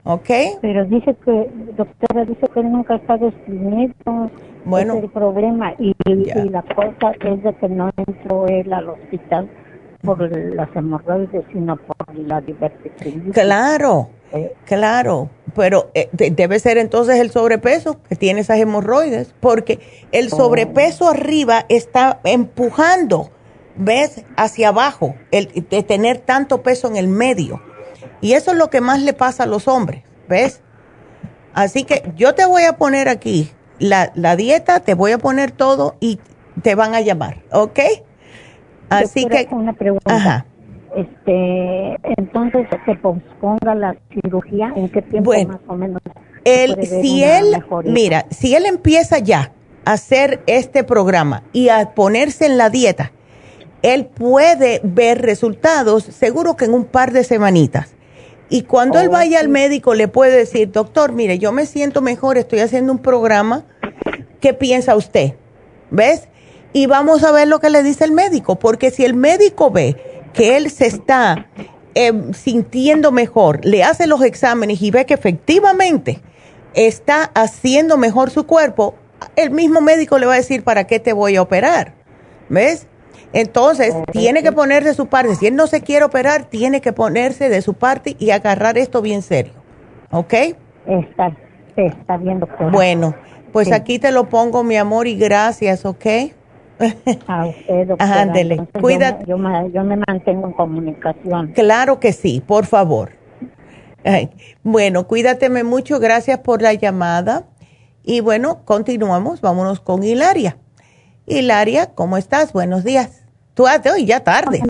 S2: ¿Ok?
S11: Pero dice que, doctora, dice que nunca está estreñido. Bueno. Es el problema. Y, la cosa es de que no entró él al hospital por las hemorroides, sino por la diverticulitis.
S2: Claro, eh. claro. Pero eh, debe ser entonces el sobrepeso que tiene esas hemorroides, porque el oh. sobrepeso arriba está empujando, ¿ves? Hacia abajo, el de tener tanto peso en el medio. Y eso es lo que más le pasa a los hombres, ¿ves? Así que yo te voy a poner aquí la, la dieta, te voy a poner todo y te van a llamar, ¿ok?
S11: Así que... Una pregunta. Ajá. Este, entonces, se posponga la cirugía, ¿en qué tiempo más o menos?
S2: El, si él, mira, si él empieza ya a hacer este programa y a ponerse en la dieta, él puede ver resultados seguro que en un par de semanitas. Y cuando él vaya al médico le puede decir, doctor, mire, yo me siento mejor, estoy haciendo un programa, ¿qué piensa usted? ¿Ves? Y vamos a ver lo que le dice el médico, porque si el médico ve que él se está em, sintiendo mejor, le hace los exámenes y ve que efectivamente está haciendo mejor su cuerpo, el mismo médico le va a decir, ¿para qué te voy a operar? ¿Ves? Entonces, tiene que ponerse de su parte. Si él no se quiere operar, tiene que ponerse de su parte y agarrar esto bien serio. ¿Ok?
S11: Está, está bien, doctora.
S2: Bueno, pues aquí te lo pongo, mi amor, y gracias, ¿ok?
S11: A usted, doctora.
S2: Ándele, cuídate.
S11: Yo, me, mantengo en comunicación.
S2: Claro que sí, por favor. bueno, cuídateme mucho, gracias por la llamada. Y bueno, continuamos, vámonos con Hilaria. Hilaria, ¿cómo estás? Buenos días. Tú hoy ya tarde.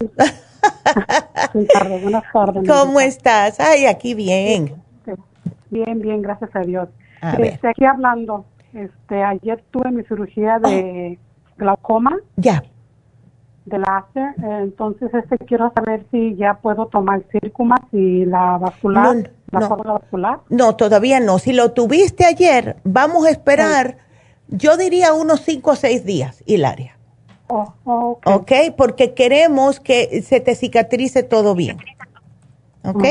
S12: tarde, buenas tardes.
S2: ¿Cómo estás? Ay, aquí bien.
S12: Bien, bien, gracias a Dios. A Estoy aquí hablando Este, ayer tuve mi cirugía de glaucoma.
S2: Ya.
S12: De láser. Entonces, este, quiero saber si ya puedo tomar Circumax y la vascular. No, la
S2: no. vascular. No, todavía no. Si lo tuviste ayer, vamos a esperar, yo diría unos 5 o 6 días, Hilaria.
S12: Oh,
S2: ok, porque queremos que se te cicatrice todo bien. ¿Ok?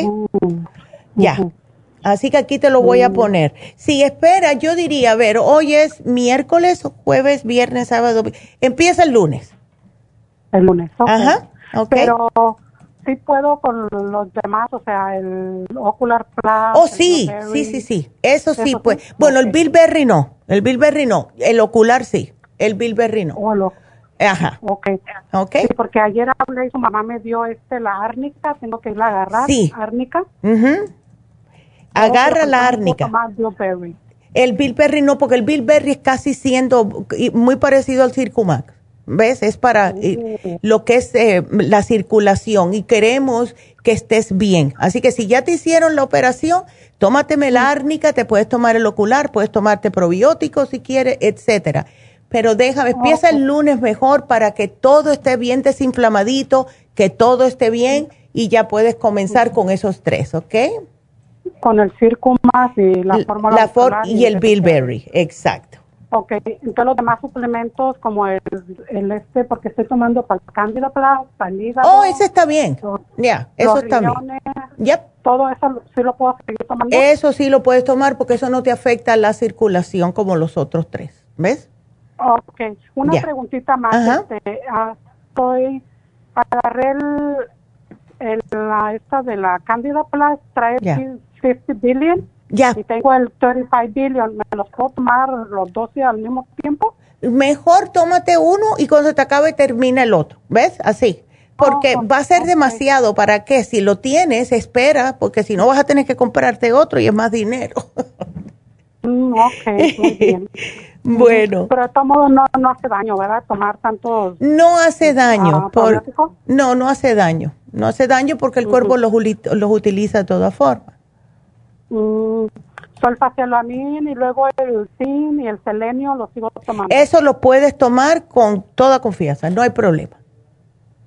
S2: Ya. Así que aquí te lo voy a poner. Si espera, yo diría, a ver, hoy es miércoles, jueves, viernes, sábado. Empieza el lunes.
S12: El lunes,
S2: Ajá, ok.
S12: Pero sí puedo con los demás, o sea, el Ocular Plus.
S2: Oh, sí, sí, sí, sí. Eso sí, pues. Bueno, el Bilberry no. El Bilberry no. El Ocular sí. El Bilberry no.
S12: Oh,
S2: Ajá.
S12: Ok.
S2: Ok.
S12: Sí, porque ayer hablé y su mamá me dio este, la árnica, tengo que ir a agarrar.
S2: Sí.
S12: Árnica.
S2: Agarra la árnica. El bilberry no, porque el bilberry es casi siendo muy parecido al circumax. ¿Ves? Es para eh, lo que es eh, la circulación y queremos que estés bien. Así que si ya te hicieron la operación, tómateme la árnica, te puedes tomar el ocular, puedes tomarte probióticos si quieres, etcétera pero déjame, empieza el lunes mejor para que todo esté bien desinflamadito, que todo esté bien y ya puedes comenzar con esos tres, ¿ok?
S12: Con el Circumax y la fórmula.
S2: La y, el Bilberry, exacto.
S12: Ok, entonces los demás suplementos como el, el este, porque estoy tomando para el Cándida Plus,
S2: Oh, ese está bien. Ya, eso está bien. Yep.
S12: Todo eso sí lo puedo seguir tomando.
S2: Eso sí lo puedes tomar porque eso no te afecta la circulación como los otros tres, ¿ves?
S12: Ok, una preguntita más. Este, ah, estoy, agarré el, la, esta de la Candida Plus, trae 50 billion.
S2: Ya.
S12: Y tengo el 35 billion. ¿Me los puedo tomar los 12 al mismo tiempo?
S2: Mejor tómate uno y cuando se te acabe termina el otro. ¿Ves? Así. Porque va a ser demasiado. ¿Para qué? Si lo tienes, espera, porque si no vas a tener que comprarte otro y es más dinero.
S12: Mm, ok, muy bien.
S2: bueno.
S12: Pero de todo modo no, no hace daño, ¿verdad? Tomar tantos...
S2: No hace daño. por, no, no hace daño. No hace daño porque el cuerpo los, los utiliza de todas formas.
S12: Mm, y luego el zinc y el selenio lo sigo tomando.
S2: Eso lo puedes tomar con toda confianza, no hay problema.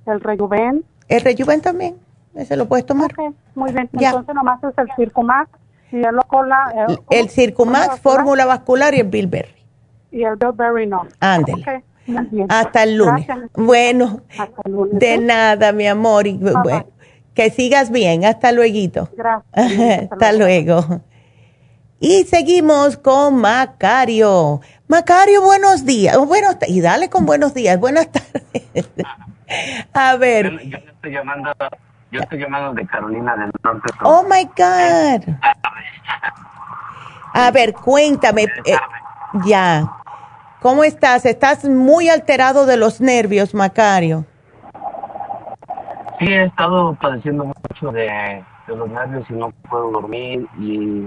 S12: ¿El rejuven?
S2: El rejuven también, ese lo puedes tomar.
S12: muy bien, entonces nomás es el Circumax y el Ocola.
S2: El, el Circumax, fórmula vascular y el Bilberry.
S12: Y el Bilberry no.
S2: Ándele. Hasta el lunes. Bueno, de nada, mi amor. Y, bueno, que sigas bien. Hasta luego.
S12: Gracias.
S2: Hasta, luego. Y seguimos con Macario. Macario, buenos días. Buenos, y dale con buenos días. Buenas tardes. A ver.
S13: Yo, estoy llamando, yo estoy llamando de Carolina del Norte.
S2: Oh my God. A ver, cuéntame. Eh, ya. ¿Cómo estás? ¿Estás muy alterado de los nervios, Macario?
S13: Sí, he estado padeciendo mucho de, los nervios y no puedo dormir y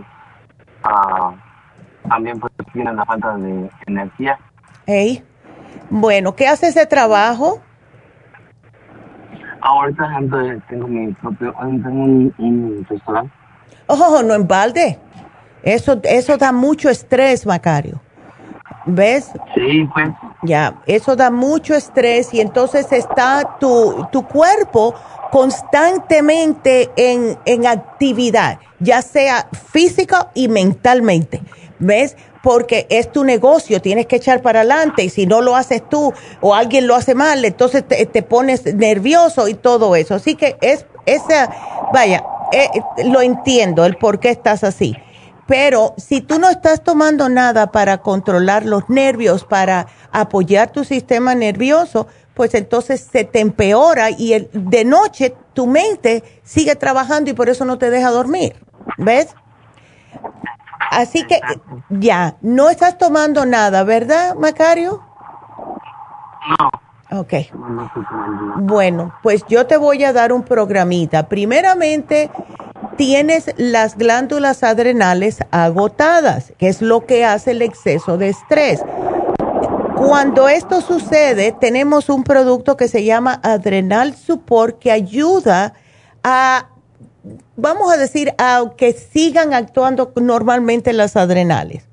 S13: uh, también pues tiene la falta de energía.
S2: Hey. Bueno, ¿qué haces de trabajo?
S13: Ahorita tengo mi propio, tengo un, un restaurante.
S2: Oh, no en balde. Eso, eso da mucho estrés, Macario. ¿Ves?
S13: Sí, pues.
S2: Ya, eso da mucho estrés y entonces está tu, tu cuerpo constantemente en, en actividad, ya sea física y mentalmente. ¿Ves? Porque es tu negocio, tienes que echar para adelante y si no lo haces tú o alguien lo hace mal, entonces te, te pones nervioso y todo eso. Así que es, esa, vaya, eh, lo entiendo, el por qué estás así. Pero si tú no estás tomando nada para controlar los nervios, para apoyar tu sistema nervioso, pues entonces se te empeora y el, de noche tu mente sigue trabajando y por eso no te deja dormir. ¿Ves? Así que ya, no estás tomando nada, ¿verdad, Macario?
S13: No.
S2: Ok. Bueno, pues yo te voy a dar un programita. Primeramente, tienes las glándulas adrenales agotadas, que es lo que hace el exceso de estrés. Cuando esto sucede, tenemos un producto que se llama Adrenal Support que ayuda a, vamos a decir, a que sigan actuando normalmente las adrenales.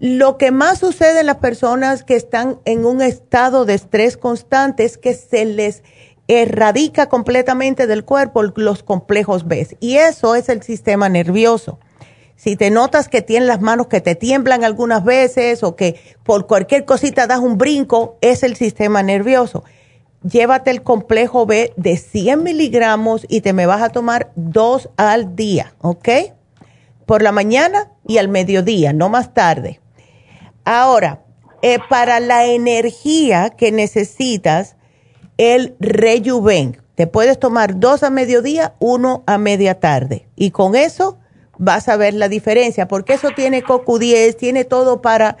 S2: Lo que más sucede en las personas que están en un estado de estrés constante es que se les erradica completamente del cuerpo los complejos B. Y eso es el sistema nervioso. Si te notas que tienes las manos que te tiemblan algunas veces o que por cualquier cosita das un brinco, es el sistema nervioso. Llévate el complejo B de 100 miligramos y te me vas a tomar dos al día, ¿ok? Por la mañana y al mediodía, no más tarde. Ahora, eh, para la energía que necesitas, el Rejuven, te puedes tomar dos a mediodía, uno a media tarde. Y con eso vas a ver la diferencia, porque eso tiene CoQ10, tiene todo para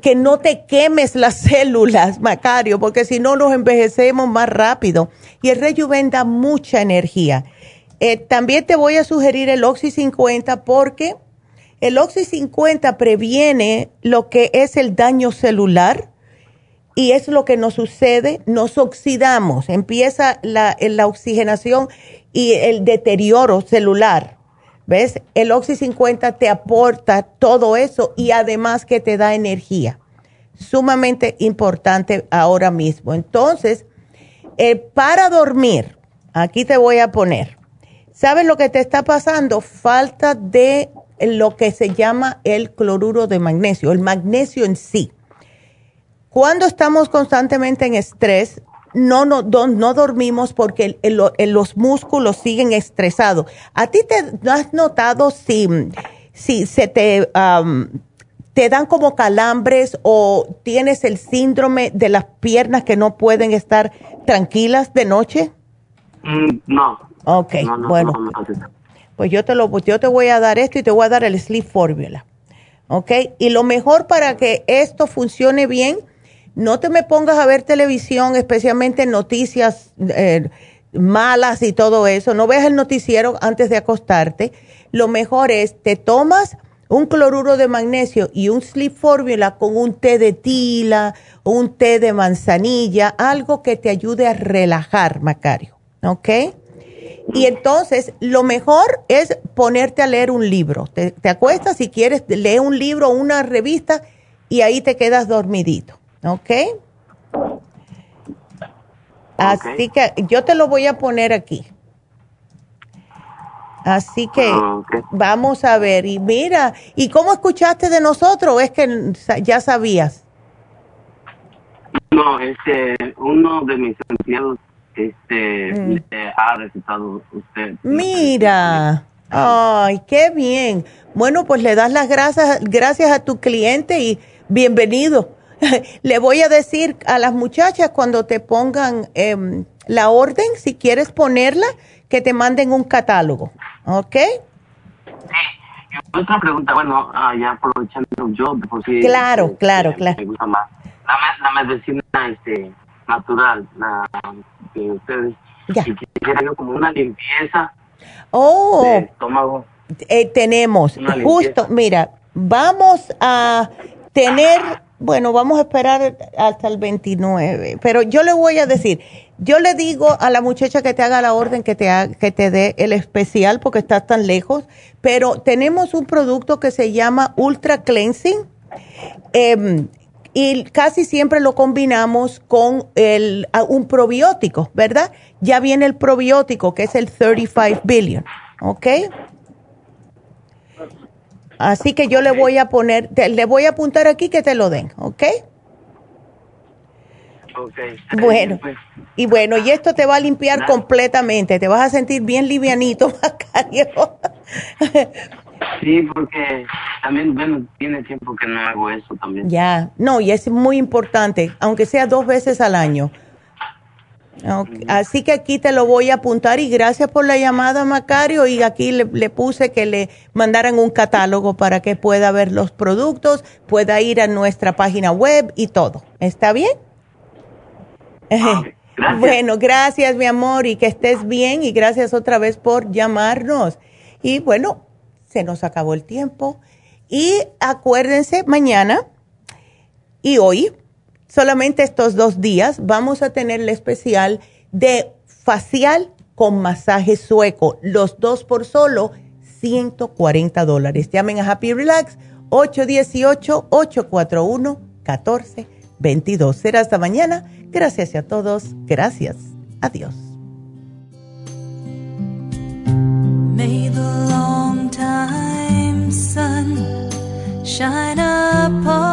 S2: que no te quemes las células, Macario, porque si no nos envejecemos más rápido. Y el Rejuven da mucha energía. Eh, también te voy a sugerir el Oxy 50 porque el Oxy 50 previene lo que es el daño celular y es lo que nos sucede, nos oxidamos, empieza la, oxigenación y el deterioro celular. ¿Ves? El Oxy 50 te aporta todo eso y además que te da energía. Sumamente importante ahora mismo. Entonces, eh, para dormir, aquí te voy a poner, ¿sabes lo que te está pasando? Falta de lo que se llama el cloruro de magnesio, el magnesio en sí. Cuando estamos constantemente en estrés, no, no, no, dormimos porque los músculos siguen estresados. ¿A ti te has notado si, si se te, te dan como calambres o tienes el síndrome de las piernas que no pueden estar tranquilas de noche?
S13: Mm, no.
S2: Ok, bueno. pues yo te, lo, yo te voy a dar esto y te voy a dar el Sleep Formula. ¿Ok? Y lo mejor para que esto funcione bien no te me pongas a ver televisión, especialmente noticias eh, malas y todo eso. No veas el noticiero antes de acostarte. Lo mejor es, te tomas un cloruro de magnesio y un sleep formula con un té de tila, un té de manzanilla, algo que te ayude a relajar, Macario. ¿Ok? Y entonces, lo mejor es ponerte a leer un libro. Te, te acuestas si quieres, lee un libro o una revista y ahí te quedas dormidito. ¿Ok? Así que yo te lo voy a poner aquí. Así que vamos a ver. Y mira, ¿y cómo escuchaste de nosotros? ¿Es que ya sabías?
S13: No, este, uno de mis empleados este, mm. ha recetado usted.
S2: Mira. Ay, qué bien. Bueno, pues le das las gracias, gracias a tu cliente y bienvenido. Le voy a decir a las muchachas cuando te pongan em, la orden, si quieres ponerla, que te manden un catálogo, ¿ok?
S13: Sí. Otra pregunta, bueno, ah, ya aprovechando yo, por si...
S2: Claro, este, claro, claro.
S13: Me gusta más. La, medicina este, natural, la que ustedes... Ya. Y quisiera como una limpieza
S2: oh,
S13: de estómago.
S2: Eh, tenemos, justo, mira, vamos a tener bueno, vamos a esperar hasta el 29, pero yo le voy a decir, yo le digo a la muchacha que te haga la orden que te, que te dé el especial porque estás tan lejos, pero tenemos un producto que se llama Ultra Cleansing em, y casi siempre lo combinamos con el, un probiótico, ¿verdad? Ya viene el probiótico que es el 35 billion, ¿ok? Así que yo le voy a poner, le voy a apuntar aquí que te lo den, ¿ok?
S13: Ok.
S2: Bueno, pues. y bueno, y esto te va a limpiar completamente, te vas a sentir bien livianito, Macario.
S13: Sí, porque también, bueno, tiene tiempo que no hago eso también.
S2: Ya, no, y es muy importante, aunque sea dos veces al año. Así que aquí te lo voy a apuntar y gracias por la llamada, Macario. Y aquí le, puse que le mandaran un catálogo para que pueda ver los productos, pueda ir a nuestra página web y todo. ¿Está bien? Bueno, gracias, mi amor, y que estés bien. Y gracias otra vez por llamarnos. Y bueno, se nos acabó el tiempo. Y acuérdense, mañana y hoy solamente estos dos días vamos a tener el especial de facial con masaje sueco, los dos por solo 140 dólares. Llamen a Happy Relax 1-818-841-1422. Será hasta mañana. Gracias a todos. Gracias. Adiós. May the long time sun shine upon